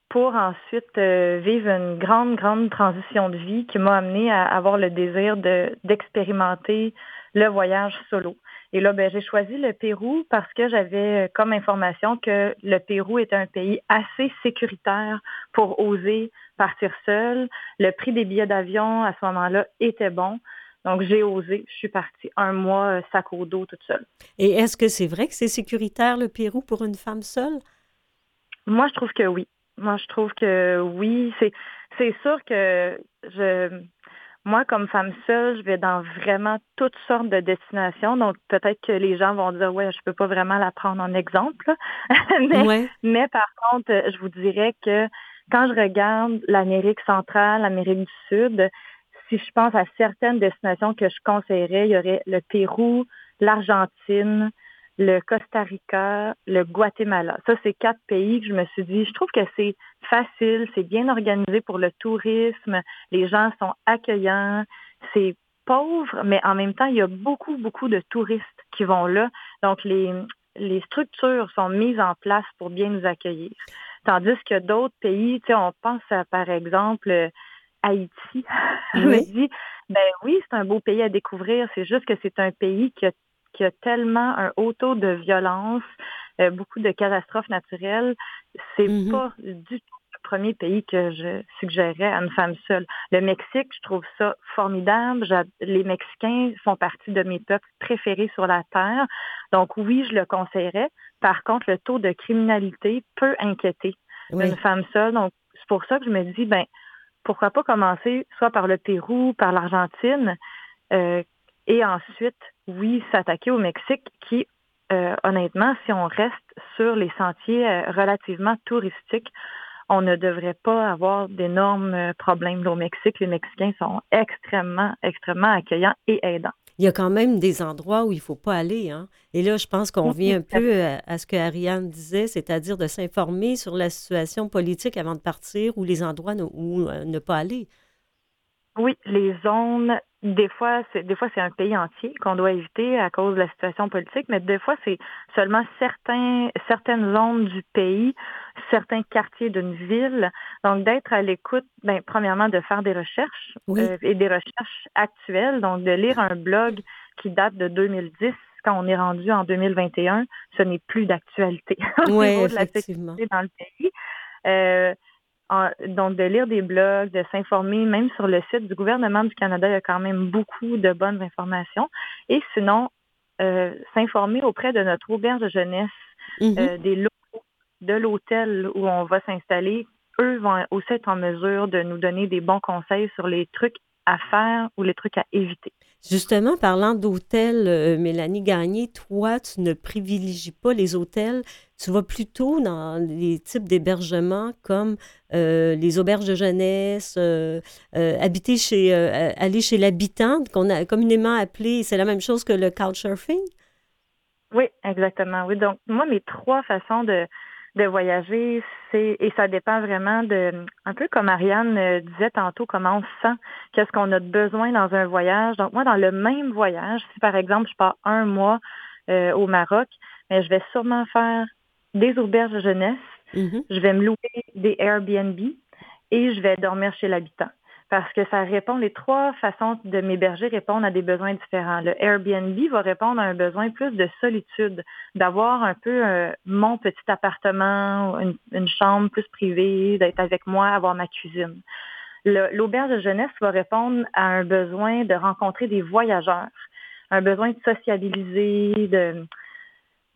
pour ensuite euh, vivre une grande, grande transition de vie qui m'a amené à avoir le désir de d'expérimenter le voyage solo. Et là, ben, j'ai choisi le Pérou parce que j'avais comme information que le Pérou était un pays assez sécuritaire pour oser partir seul. Le prix des billets d'avion à ce moment-là était bon. Donc, j'ai osé. Je suis partie un mois euh, sac au dos toute seule. Et est-ce que c'est vrai que c'est sécuritaire, le Pérou, pour une femme seule? Moi, je trouve que oui. Moi, je trouve que oui. C'est, c'est sûr que je, moi, comme femme seule, je vais dans vraiment toutes sortes de destinations. Donc, peut-être que les gens vont dire, ouais, je peux pas vraiment la prendre en exemple. mais, Ouais. mais par contre, je vous dirais que quand je regarde l'Amérique centrale, l'Amérique du Sud, si je pense à certaines destinations que je conseillerais, il y aurait le Pérou, l'Argentine, le Costa Rica, le Guatemala. Ça, c'est quatre pays que je me suis dit, je trouve que c'est facile, c'est bien organisé pour le tourisme, les gens sont accueillants, c'est pauvre, mais en même temps, il y a beaucoup, beaucoup de touristes qui vont là. Donc, les, les structures sont mises en place pour bien nous accueillir. Tandis que d'autres pays, on pense à, par exemple, Haïti. Je me dis, ben oui, c'est un beau pays à découvrir. C'est juste que c'est un pays qui a, qui a tellement un haut taux de violence, euh, beaucoup de catastrophes naturelles. C'est Mhm. pas du tout le premier pays que je suggérerais à une femme seule. Le Mexique, je trouve ça formidable. Les Mexicains font partie de mes peuples préférés sur la Terre. Donc oui, je le conseillerais. Par contre, le taux de criminalité peut inquiéter Oui. une femme seule. Donc, c'est pour ça que je me dis, ben, pourquoi pas commencer soit par le Pérou, par l'Argentine, euh, et ensuite, oui, s'attaquer au Mexique, qui, euh, honnêtement, si on reste sur les sentiers euh, relativement touristiques, on ne devrait pas avoir d'énormes problèmes au Mexique. Les Mexicains sont extrêmement, extrêmement accueillants et aidants. Il y a quand même des endroits où il ne faut pas aller. Hein? Et là, je pense qu'on Oui, vient un peu à, à ce que Ariane disait, c'est-à-dire de s'informer sur la situation politique avant de partir ou les endroits où euh, ne pas aller. Oui, les zones, des fois, c'est des fois c'est un pays entier qu'on doit éviter à cause de la situation politique, mais des fois c'est seulement certains certaines zones du pays, certains quartiers d'une ville. Donc d'être à l'écoute, ben premièrement de faire des recherches Oui. euh, et des recherches actuelles, donc de lire un blog qui date de 2010 quand on est rendu en 2021, ce n'est plus d'actualité au Oui, niveau de la sécurité dans le pays. Euh, en- donc, de lire des blogs, de s'informer, même sur le site du gouvernement du Canada, il y a quand même beaucoup de bonnes informations. Et sinon, euh, s'informer auprès de notre auberge de jeunesse, Mhm. euh, des locaux de l'hôtel où on va s'installer. Eux vont aussi être en mesure de nous donner des bons conseils sur les trucs à faire ou les trucs à éviter? Justement, parlant d'hôtels, euh, Mélanie Gagné, toi, tu ne privilégies pas les hôtels, tu vas plutôt dans les types d'hébergements comme euh, les auberges de jeunesse, euh, habiter chez, aller chez l'habitant, qu'on a communément appelé, c'est la même chose que le couchsurfing? Oui, exactement. Oui, donc moi, mes trois façons de, de voyager, c'est et ça dépend vraiment de un peu comme Ariane euh, disait tantôt, comment on se sent, qu'est-ce qu'on a de besoin dans un voyage. Donc moi, dans le même voyage, si par exemple je pars un mois euh, au Maroc, mais je vais sûrement faire des auberges de jeunesse, Mhm. je vais me louer des Airbnb et je vais dormir chez l'habitant. Parce que ça répond, les trois façons de m'héberger répondent à des besoins différents. Le Airbnb va répondre à un besoin plus de solitude, d'avoir un peu euh, mon petit appartement, une, une chambre plus privée, d'être avec moi, avoir ma cuisine. L'auberge de jeunesse va répondre à un besoin de rencontrer des voyageurs, un besoin de sociabiliser, de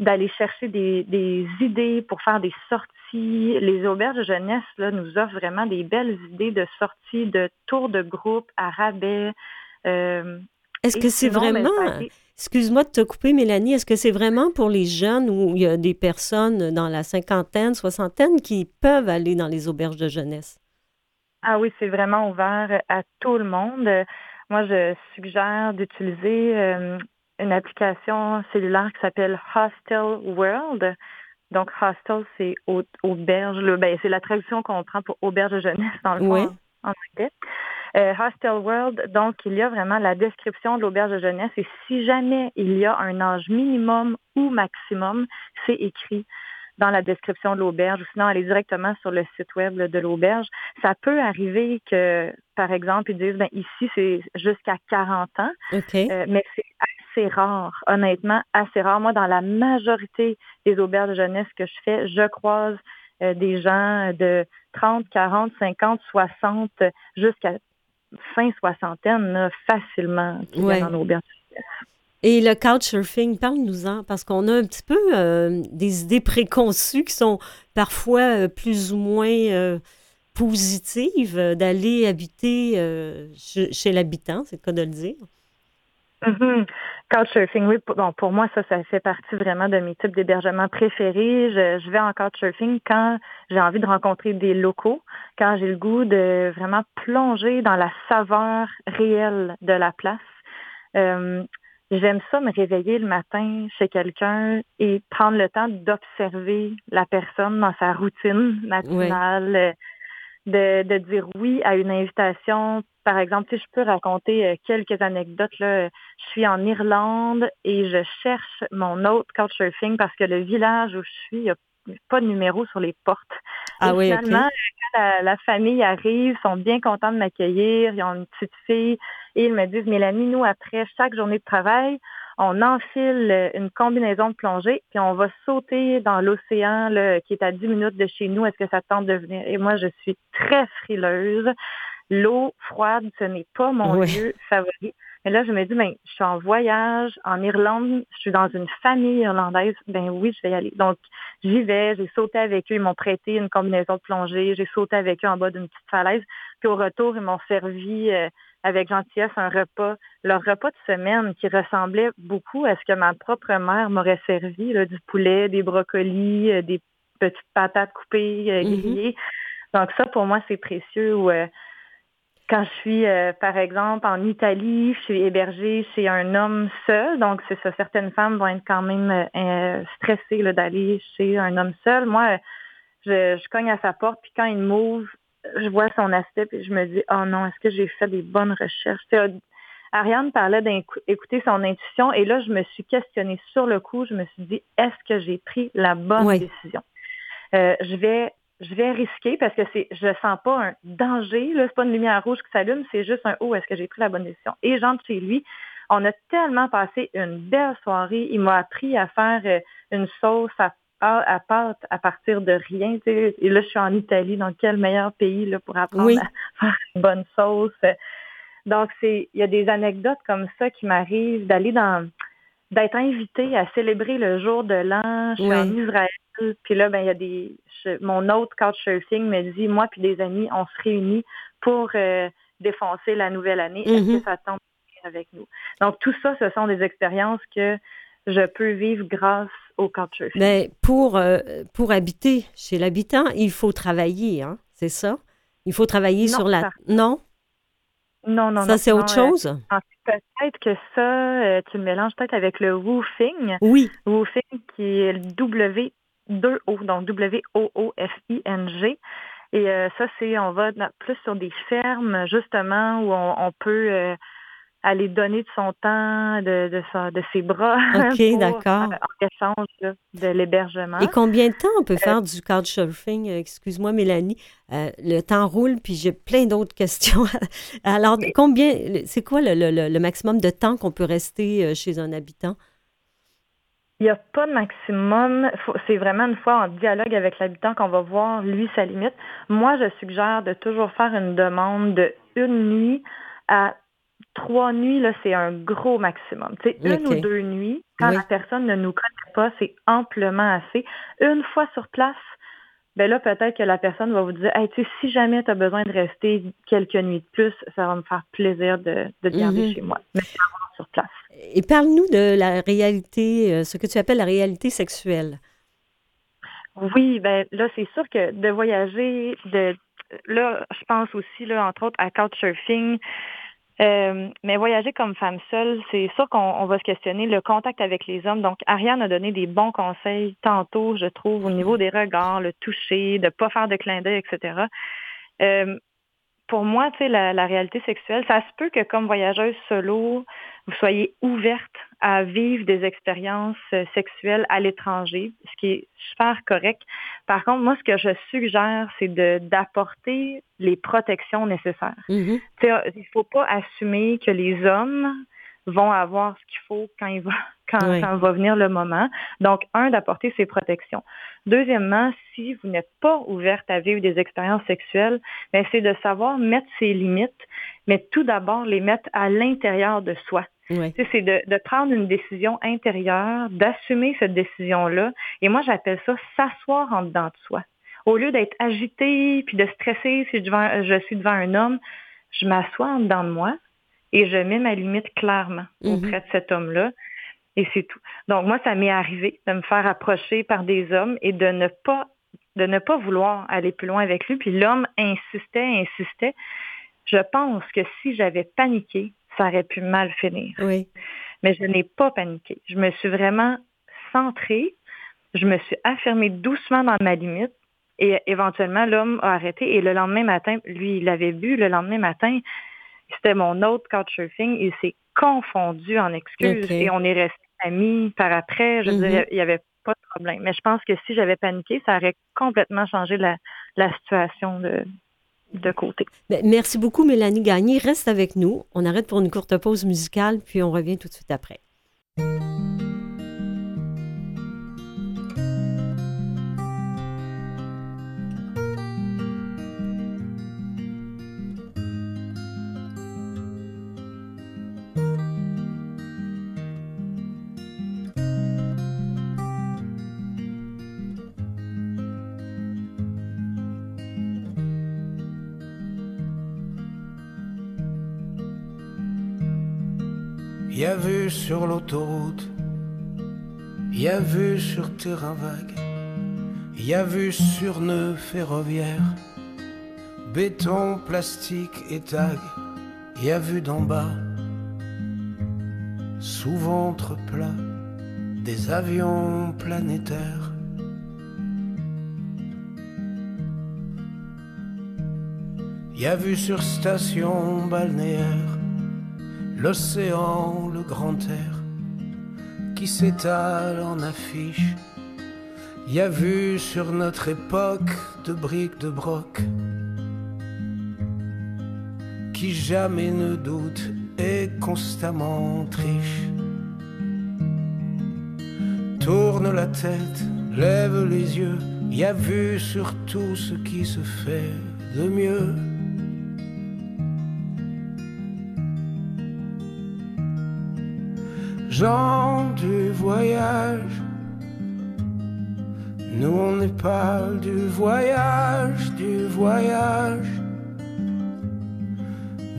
d'aller chercher des, des idées pour faire des sorties. Les auberges de jeunesse là, nous offrent vraiment des belles idées de sorties, de tours de groupe à rabais. Euh, Est-ce que c'est ben, vraiment, excuse-moi de te couper, Mélanie, est-ce que c'est vraiment pour les jeunes où il y a des personnes dans la cinquantaine, soixantaine qui peuvent aller dans les auberges de jeunesse? Ah oui, c'est vraiment ouvert à tout le monde. Moi, je suggère d'utiliser euh, une application cellulaire qui s'appelle Hostel World. Donc, hostel, c'est au- auberge. là. Ben, c'est la traduction qu'on prend pour auberge de jeunesse dans le Oui. en, en anglais. Euh, Hostel World, donc, il y a vraiment la description de l'auberge de jeunesse. Et si jamais il y a un âge minimum ou maximum, c'est écrit dans la description de l'auberge ou sinon aller directement sur le site web de l'auberge. Ça peut arriver que, par exemple, ils disent, ben, ici, c'est jusqu'à 40 ans. Euh, mais c'est assez rare, honnêtement, assez rare. Moi, dans la majorité des auberges de jeunesse que je fais, je croise euh, des gens de 30, 40, 50, 60, jusqu'à fin soixantaine, facilement, qui Ouais. en auberge. Et le couchsurfing, parle-nous-en, parce qu'on a un petit peu euh, des idées préconçues qui sont parfois euh, plus ou moins euh, positives d'aller habiter chez, chez l'habitant, c'est le cas de le dire. Mhm. Couchsurfing, oui, bon, pour moi, ça, ça fait partie vraiment de mes types d'hébergement préférés. Je, je vais en couchsurfing quand j'ai envie de rencontrer des locaux, quand j'ai le goût de vraiment plonger dans la saveur réelle de la place. Euh, J'aime ça me réveiller le matin chez quelqu'un et prendre le temps d'observer la personne dans sa routine matinale, de, de dire oui à une invitation. Par exemple, si je peux raconter euh, quelques anecdotes, là, je suis en Irlande et je cherche mon autre couchsurfing parce que le village où je suis, il n'y a pas de numéro sur les portes. Ah Et oui, finalement, quand la, la famille arrive, ils sont bien contents de m'accueillir, ils ont une petite fille et ils me disent, Mélanie, nous, après chaque journée de travail, on enfile euh, une combinaison de plongée, puis on va sauter dans l'océan là, qui est à 10 minutes de chez nous. Est-ce que ça te tente de venir? Et moi, je suis très frileuse. L'eau froide, ce n'est pas mon lieu favori. Mais là, je me dis, ben, je suis en voyage en Irlande, je suis dans une famille irlandaise, ben oui, je vais y aller. Donc, j'y vais, j'ai sauté avec eux, ils m'ont prêté une combinaison de plongée, j'ai sauté avec eux en bas d'une petite falaise, puis au retour, ils m'ont servi euh, avec gentillesse un repas, leur repas de semaine qui ressemblait beaucoup à ce que ma propre mère m'aurait servi, là, du poulet, des brocolis, euh, des petites patates coupées, euh, Mhm. grillées. Donc ça, pour moi, c'est précieux. Euh, quand je suis, euh, par exemple, en Italie, je suis hébergée chez un homme seul. Donc, c'est ça. Certaines femmes vont être quand même euh, stressées là, d'aller chez un homme seul. Moi, je, je cogne à sa porte, puis quand il m'ouvre, je vois son aspect, puis je me dis, oh non, est-ce que j'ai fait des bonnes recherches? Ariane parlait d'écouter son intuition, et là, je me suis questionnée sur le coup. Je me suis dit, est-ce que j'ai pris la bonne Oui. décision? Euh, je vais je vais risquer parce que c'est je sens pas un danger là. C'est pas une lumière rouge qui s'allume c'est juste un oh est-ce que j'ai pris la bonne décision? Et j'entre chez lui. On a tellement passé une belle soirée. Il m'a appris à faire euh, une sauce à, à, à pâte à partir de rien tu sais. et là je suis en Italie donc quel meilleur pays là pour apprendre Oui. à faire une bonne sauce? Donc c'est il y a des anecdotes comme ça qui m'arrivent d'aller dans d'être invitée à célébrer le jour de l'an. Je suis Oui. en Israël. Puis là, ben, il y a des. je- mon autre couchsurfing me dit, moi puis des amis, on se réunit pour euh, défoncer la nouvelle année. Est-ce Mhm. que ça tente de venir avec nous? Donc, tout ça, ce sont des expériences que je peux vivre grâce au couchsurfing. Mais pour, euh, pour habiter chez l'habitant, il faut travailler, hein? C'est ça? Il faut travailler Non, sur la... ça- Non? non, non, ça, non, c'est non, autre euh, chose? Peut-être que ça, euh, tu le mélanges peut-être avec le woofing. Oui. Woofing qui est le W2O, donc W-O-O-F-I-N-G. Et euh, ça, c'est, on va plus sur des fermes, justement, où on, on peut euh, aller donner de son temps, de, de, sa- de ses bras. OK, pour, d'accord. euh, en échange là, de l'hébergement. Et combien de temps on peut faire du couchsurfing? Euh, Excuse-moi, Mélanie. Euh, le temps roule, puis j'ai plein d'autres questions. Alors, combien, c'est quoi le, le- le- maximum de temps qu'on peut rester euh, chez un habitant? Il n'y a pas de maximum. C'est vraiment une fois en dialogue avec l'habitant qu'on va voir, lui, sa limite. Moi, je suggère de toujours faire une demande de une nuit à trois nuits, là, c'est un gros maximum. Une ou deux nuits, quand Oui. la personne ne nous connaît pas, c'est amplement assez. Une fois sur place, ben là, peut-être que la personne va vous dire, hey, tu sais, si jamais tu as besoin de rester quelques nuits de plus, ça va me faire plaisir de, de te garder Mhm. chez moi. Mais sur place. Et parle-nous de la réalité, euh, ce que tu appelles la réalité sexuelle. Oui, ben là, c'est sûr que de voyager, de là, je pense aussi, là, entre autres, à Couchsurfing. Euh, mais voyager comme femme seule, c'est sûr qu'on on va se questionner le contact avec les hommes. Donc, Ariane a donné des bons conseils tantôt, je trouve, au niveau des regards, le toucher, de pas faire de clin d'œil, etc. pour moi, tu sais, la, la réalité sexuelle, ça se peut que comme voyageuse solo, vous soyez ouverte à vivre des expériences euh, sexuelles à l'étranger, ce qui est super correct. Par contre, moi, ce que je suggère, c'est de d'apporter les protections nécessaires. Tu sais, il faut pas assumer que les hommes vont avoir ce qu'il faut quand il va quand, Oui. quand va venir le moment. Donc, un, d'apporter ses protections. Deuxièmement, si vous n'êtes pas ouverte à vivre des expériences sexuelles, ben, c'est de savoir mettre ses limites, mais tout d'abord les mettre à l'intérieur de soi. Oui. C'est de, de prendre une décision intérieure, d'assumer cette décision-là. Et moi, j'appelle ça s'asseoir en dedans de soi. Au lieu d'être agité puis de stresser si je, je suis devant un homme, je m'assois en dedans de moi et je mets ma limite clairement Mhm. auprès de cet homme-là. Et c'est tout. Donc, moi, ça m'est arrivé de me faire approcher par des hommes et de ne pas de ne pas vouloir aller plus loin avec lui. Puis l'homme insistait, insistait. Je pense que si j'avais paniqué, ça aurait pu mal finir Oui. mais je n'ai pas paniqué. Je me suis vraiment centrée. Je me suis affirmée doucement dans ma limite. Et éventuellement, l'homme a arrêté. Et le lendemain matin, lui, il avait bu. Le lendemain matin, c'était mon autre couchsurfing. Il s'est confondu en excuses. Et on est restés amis par après. Je veux dire, il n'y avait pas de problème. Mais je pense que si j'avais paniqué, ça aurait complètement changé la, la situation de, de côté. Ben, merci beaucoup, Mélanie Gagné. Reste avec nous. On arrête pour une courte pause musicale, puis on revient tout de suite après. Sur l'autoroute, y a vu sur terrain vague, y a vu sur nœud ferroviaire, béton, plastique et tag, y a vu d'en bas, sous ventre plat, des avions planétaires. Y a vu sur station balnéaire, l'océan, le grand air qui s'étale en affiche. Y a vu sur notre époque de briques de broc qui jamais ne doute et constamment triche. Tourne la tête, lève les yeux, y a vu sur tout ce qui se fait de mieux. Du voyage. Nous on n'est pas du voyage, du voyage.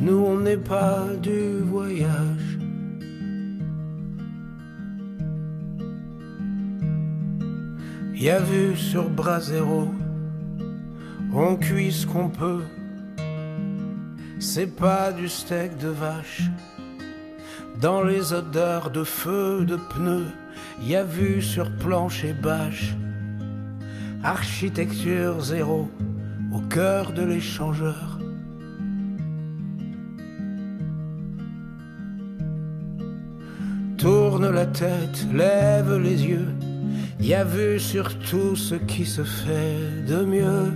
Nous on n'est pas du voyage. Y a vu sur Brasero, on cuit ce qu'on peut. C'est pas du steak de vache dans les odeurs de feu, de pneus, y a vu sur planche et bâche. Architecture zéro, au cœur de l'échangeur. Tourne la tête, lève les yeux, y a vu sur tout ce qui se fait de mieux.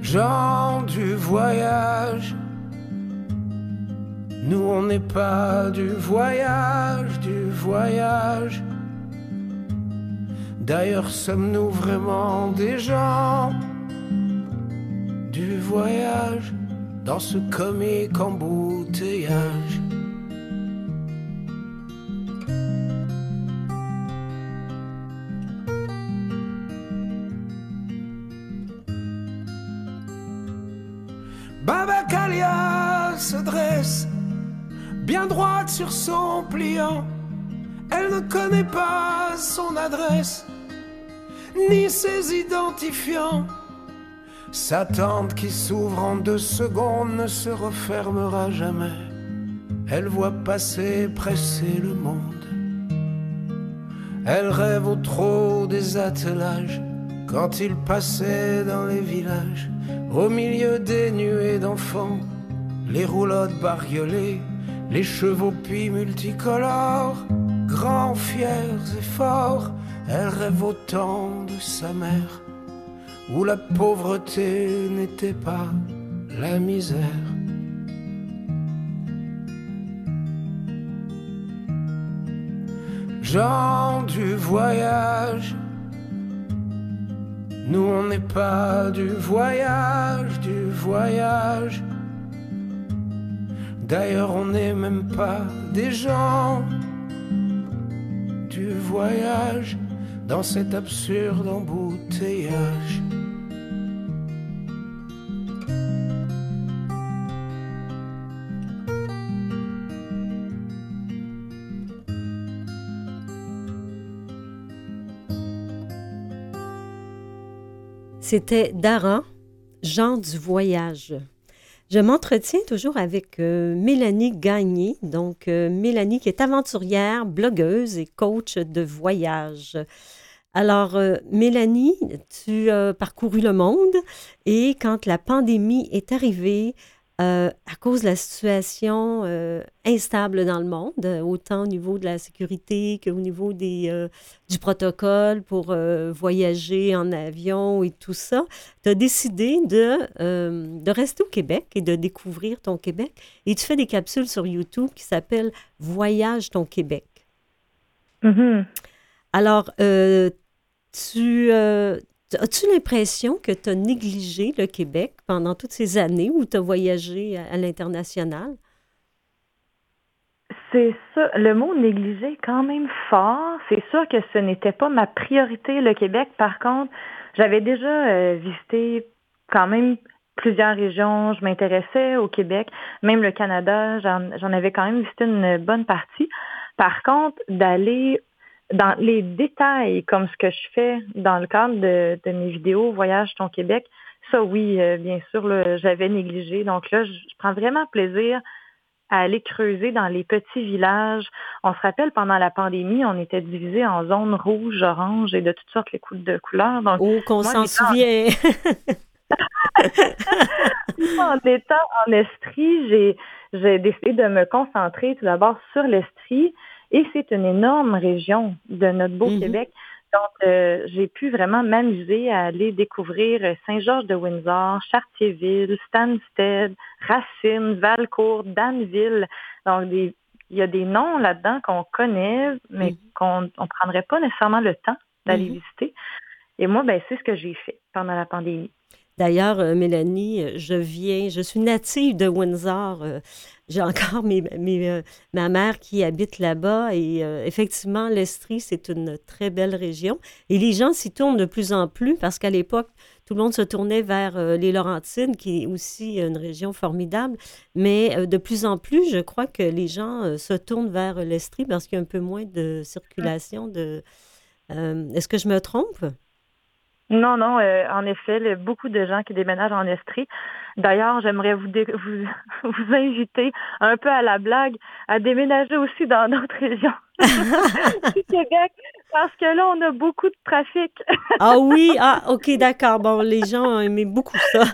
Gens du voyage, nous on n'est pas du voyage, du voyage. D'ailleurs sommes-nous vraiment des gens du voyage dans ce comique embouteillage? Son pliant. Elle ne connaît pas son adresse, ni ses identifiants. Sa tente qui s'ouvre en deux secondes ne se refermera jamais. Elle voit passer, presser le monde. Elle rêve au trot des attelages quand il passait dans les villages, au milieu des nuées d'enfants, les roulottes bariolées, les chevaux puis multicolores, grands, fiers et forts, elle rêve autant de sa mère, où la pauvreté n'était pas la misère. Gens du voyage, nous on n'est pas du voyage, du voyage D'ailleurs, on n'est même pas des gens du voyage dans cet absurde embouteillage. C'était Daran, Jean du voyage. Je m'entretiens toujours avec euh, Mélanie Gagné, donc euh, Mélanie qui est aventurière, blogueuse et coach de voyage. Alors, euh, Mélanie, tu as parcouru le monde et quand la pandémie est arrivée, euh, à cause de la situation euh, instable dans le monde, autant au niveau de la sécurité qu'au niveau des, euh, du protocole pour voyager en avion et tout ça, tu as décidé de, de rester au Québec et de découvrir ton Québec. Et tu fais des capsules sur YouTube qui s'appellent Voyage ton Québec. Mhm. Alors, tu, As-tu l'impression que tu as négligé le Québec pendant toutes ces années où tu as voyagé à, l'international? C'est ça. Le mot négligé est quand même fort. C'est sûr que ce n'était pas ma priorité, le Québec. Par contre, j'avais déjà euh, visité quand même plusieurs régions. Je m'intéressais au Québec, même le Canada. J'en avais quand même visité une bonne partie. Par contre, d'aller dans les détails, comme ce que je fais dans le cadre de, de mes vidéos Voyage ton Québec, ça oui, euh, bien sûr, j'avais négligé. Donc là, je, je prends vraiment plaisir à aller creuser dans les petits villages. On se rappelle, pendant la pandémie, on était divisé en zones rouges, oranges et de toutes sortes les cou de couleurs. Donc, Oh, qu'on s'en souvient! en étant en Estrie, j'ai décidé de me concentrer tout d'abord sur l'Estrie et c'est une énorme région de notre beau Mhm. Québec. Donc, euh, j'ai pu vraiment m'amuser à aller découvrir euh, Saint-Georges de Windsor, Chartierville, Stansted, Racine, Valcourt, Danville. Donc, des- il y a des noms là-dedans qu'on connaît, mais Mhm. qu'on ne prendrait pas nécessairement le temps d'aller Mhm. visiter. Et moi, ben, c'est ce que j'ai fait pendant la pandémie. D'ailleurs, euh, Mélanie, euh, je viens, je suis native de Windsor. euh, J'ai encore mes, mes, euh, ma mère qui habite là-bas et effectivement, l'Estrie, c'est une très belle région. Et les gens s'y tournent de plus en plus parce qu'à l'époque, tout le monde se tournait vers les Laurentides, qui est aussi une région formidable. Mais de plus en plus, je crois que les gens se tournent vers l'Estrie parce qu'il y a un peu moins de circulation. De, Est-ce que je me trompe? Non, non, euh, en effet, a beaucoup de gens qui déménagent en Estrie. D'ailleurs, j'aimerais vous, vous, vous inviter un peu à la blague à déménager aussi dans d'autres régions du Québec parce que là, on a beaucoup de trafic. Ah oui, ah ok, d'accord. Bon, les gens ont aimé beaucoup ça.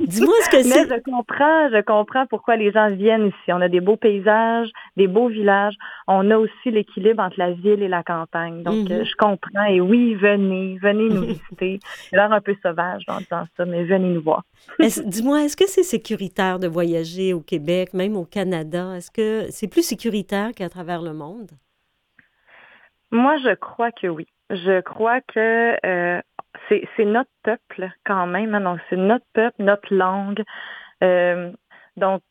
Dis-moi ce que Mais c'est. je comprends, je comprends pourquoi les gens viennent ici. On a des beaux paysages, des beaux villages. On a aussi l'équilibre entre la ville et la campagne. Donc, Mhm. euh, je comprends. Et oui, venez, venez nous visiter. J'ai l'air un peu sauvage en disant ça, mais venez nous voir. Est-ce- Dis-moi, est-ce que c'est sécuritaire de voyager au Québec, même au Canada? Est-ce que c'est plus sécuritaire qu'à travers le monde? Moi, je crois que oui. Je crois que euh, c'est notre peuple quand même. hein. Donc, c'est notre peuple, notre langue. Euh, donc,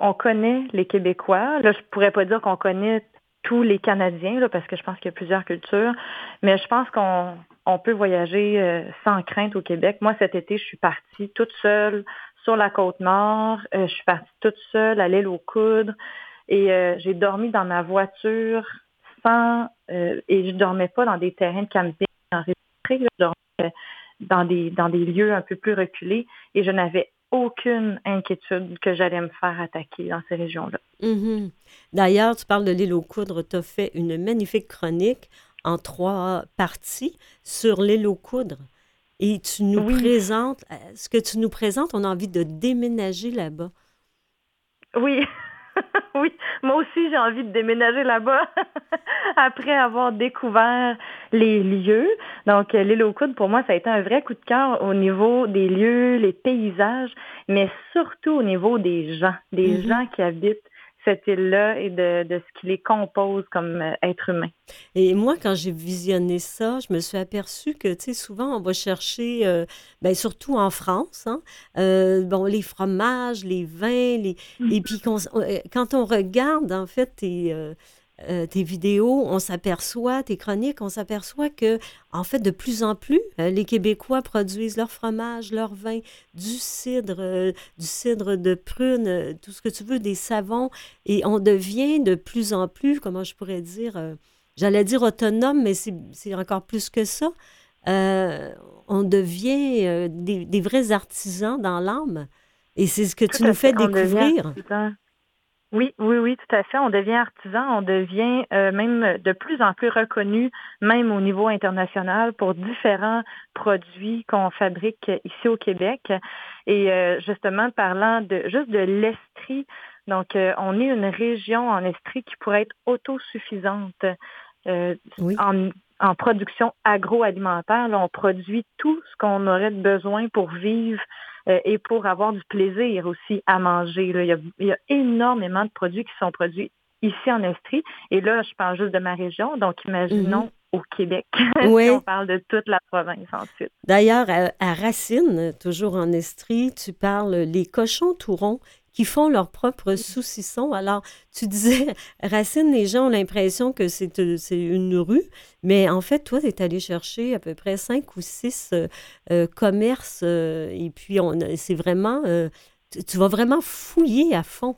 on connaît les Québécois. Là, je pourrais pas dire qu'on connaît tous les Canadiens, parce que je pense qu'il y a plusieurs cultures. Mais je pense qu'on on peut voyager euh, sans crainte au Québec. Moi, cet été, je suis partie toute seule sur la côte nord. Euh, je suis partie toute seule à l'île aux Coudres. Et euh, j'ai dormi dans ma voiture sans et je dormais pas dans des terrains de camping enregistrés. Je dormais dans des dans des lieux un peu plus reculés et je n'avais aucune inquiétude que j'allais me faire attaquer dans ces régions-là. Mhm. D'ailleurs, tu parles de l'île aux coudres. Tu as fait une magnifique chronique en trois parties sur l'île aux coudres. Et tu nous Oui. présentes, euh, ce que tu nous présentes, on a envie de déménager là-bas. Oui, oui. Moi aussi, j'ai envie de déménager là-bas après avoir découvert les lieux. Donc, euh, l'île aux Coudres, pour moi, ça a été un vrai coup de cœur au niveau des lieux, les paysages, mais surtout au niveau des gens, des Mhm. gens qui habitent cette île-là et de, de ce qui les compose comme euh, être humain. Et moi, quand j'ai visionné ça, je me suis aperçue que, tu sais, souvent, on va chercher, euh, ben, surtout en France, hein, euh, bon, les fromages, les vins, les... et puis qu'on- euh, quand on regarde, en fait, euh, euh, tes vidéos, on s'aperçoit, tes chroniques, on s'aperçoit que, en fait, de plus en plus, euh, les Québécois produisent leur fromage, leur vin, du cidre, euh, du cidre de prune, tout ce que tu veux, des savons, et on devient de plus en plus, comment je pourrais dire, j'allais dire autonome, mais c'est encore plus que ça. On devient des, des vrais artisans dans l'âme. Et c'est ce que tu nous fais devient découvrir. Oui, oui, oui, tout à fait. On devient artisan, on devient euh, même de plus en plus reconnu, même au niveau international, pour différents produits qu'on fabrique ici au Québec. Et euh, justement, parlant de juste de l'Estrie, donc euh, on est une région en Estrie qui pourrait être autosuffisante euh, Oui. en, en production agroalimentaire. Là, on produit tout ce qu'on aurait besoin pour vivre et pour avoir du plaisir aussi à manger. là. Il, y a, il y a énormément de produits qui sont produits ici en Estrie. Et là, je parle juste de ma région, donc imaginons au Québec. Oui. on parle de toute la province ensuite. D'ailleurs, à, à Racine, toujours en Estrie, tu parles les cochons tourons qui font leur propre saucisson. Alors, tu disais, Racine, les gens ont l'impression que c'est euh, une rue, mais en fait, toi, tu es allé chercher à peu près cinq ou six euh, euh, commerces et puis c'est vraiment, tu, tu vas vraiment fouiller à fond.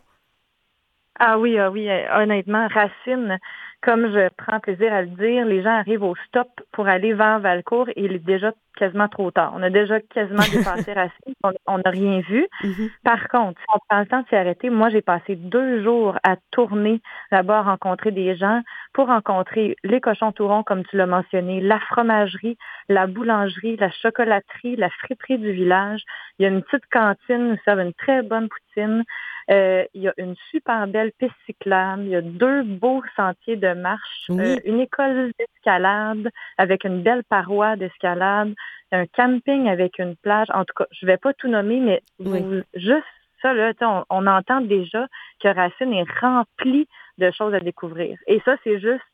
Ah oui, ah oui, honnêtement, Racine, comme je prends plaisir à le dire, les gens arrivent au stop pour aller vers Valcourt et il est déjà quasiment trop tard. On a déjà quasiment dépassé Racine, on n'a rien vu. Mhm. Par contre, si on prend le temps de s'y arrêter, moi, j'ai passé deux jours à tourner là-bas, à rencontrer des gens pour rencontrer les cochons tourons, comme tu l'as mentionné, la fromagerie, la boulangerie, la chocolaterie, la friperie du village. Il y a une petite cantine, nous servent une très bonne poutine. Euh, il y a une super belle piste cyclable. Il y a deux beaux sentiers de marche. Oui. Euh, une école d'escalade avec une belle paroi d'escalade. Un camping avec une plage. En tout cas, je vais pas tout nommer, mais Oui. vous- juste ça, là, on, on entend déjà que Racine est rempli de choses à découvrir. Et ça, c'est juste,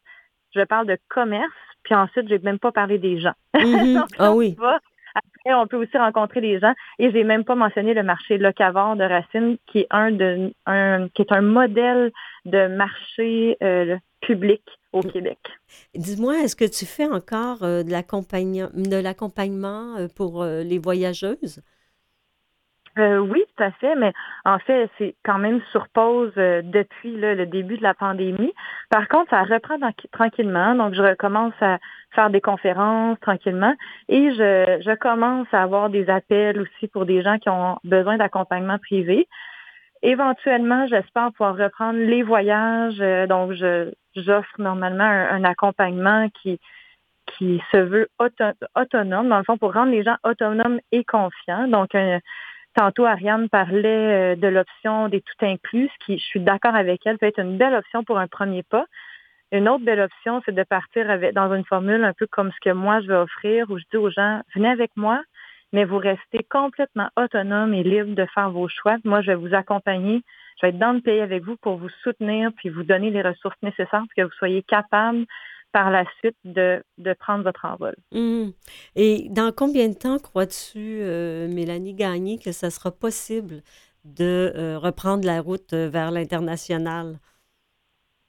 je parle de commerce, puis ensuite, j'ai même pas parlé des gens. Mhm. Donc, Ah oui. va- Après, on peut aussi rencontrer les gens. Et j'ai même pas mentionné le marché locavore de Racine, qui est un de un qui est un modèle de marché euh, public au Québec. Dis-moi, est-ce que tu fais encore euh, de l'accompagnement de l'accompagnement euh, pour les voyageuses? Euh, oui, tout à fait, mais en fait, c'est quand même sur pause euh, depuis là, le début de la pandémie. Par contre, ça reprend tranquillement, donc je recommence à faire des conférences tranquillement et je, je commence à avoir des appels aussi pour des gens qui ont besoin d'accompagnement privé. Éventuellement, j'espère pouvoir reprendre les voyages, euh, donc je j'offre normalement un, un accompagnement qui qui se veut auto- autonome, dans le fond, pour rendre les gens autonomes et confiants. Donc, un, Tantôt, Ariane parlait euh, de l'option des tout inclus, ce qui, je suis d'accord avec elle, peut être une belle option pour un premier pas. Une autre belle option, c'est de partir avec, dans une formule un peu comme ce que moi je vais offrir, où je dis aux gens, venez avec moi, mais vous restez complètement autonome et libre de faire vos choix. Moi, je vais vous accompagner. Je vais être dans le pays avec vous pour vous soutenir, puis vous donner les ressources nécessaires pour que vous soyez capable par la suite de, de prendre votre envol. Mhm. Et dans combien de temps crois-tu, euh, Mélanie Gagné, que ça sera possible de euh, reprendre la route euh, vers l'international?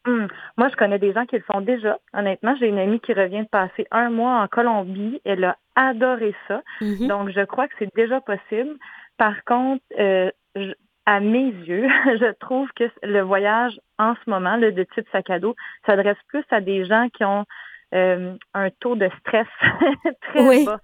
Hum. Moi, je connais des gens qui le font déjà. Honnêtement, j'ai une amie qui revient de passer un mois en Colombie. Elle a adoré ça. Mhm. Donc, je crois que c'est déjà possible. Par contre, euh, je- à mes yeux, je trouve que le voyage en ce moment, le de type sac à dos, s'adresse plus à des gens qui ont euh, un taux de stress très Oui. bas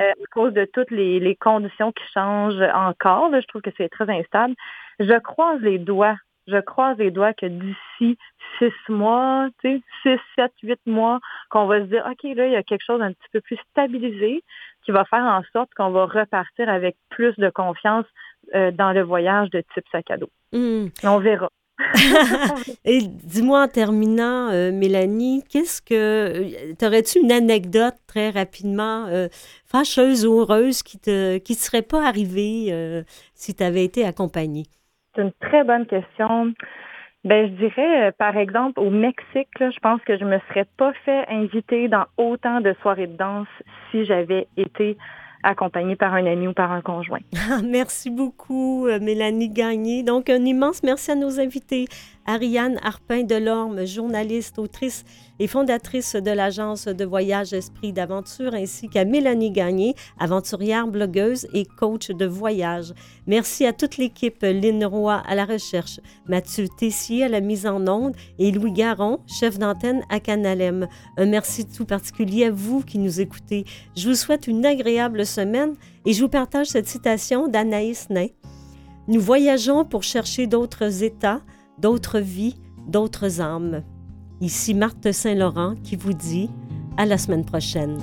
euh, à cause de toutes les, les conditions qui changent encore. là. je trouve que c'est très instable. Je croise les doigts. Je croise les doigts que d'ici six mois, tu sais, six, sept, huit mois, qu'on va se dire, OK, là, il y a quelque chose d'un petit peu plus stabilisé qui va faire en sorte qu'on va repartir avec plus de confiance euh, dans le voyage de type sac à dos. Mhm. On verra. Et dis-moi en terminant, euh, Mélanie, qu'est-ce que. T'aurais-tu une anecdote très rapidement euh, fâcheuse ou heureuse qui te qui serait pas arrivée euh, si tu avais été accompagnée? C'est une très bonne question. Ben, je dirais, euh, par exemple, au Mexique, là, je pense que je me serais pas fait inviter dans autant de soirées de danse si j'avais été accompagnée par un ami ou par un conjoint. merci beaucoup, euh, Mélanie Gagné. Donc, un immense merci à nos invités. Ariane Harpin-Delorme, journaliste, autrice et fondatrice de l'agence de voyage Esprit d'aventure, ainsi qu'à Mélanie Gagné, aventurière, blogueuse et coach de voyage. Merci à toute l'équipe, Lynn Roy à la recherche, Mathieu Tessier à la mise en onde et Louis Garon, chef d'antenne à Canalem. Un merci tout particulier à vous qui nous écoutez. Je vous souhaite une agréable semaine et je vous partage cette citation d'Anaïs Nain. Nous voyageons pour chercher d'autres états, d'autres vies, d'autres âmes. Ici Marthe Saint-Laurent qui vous dit à la semaine prochaine.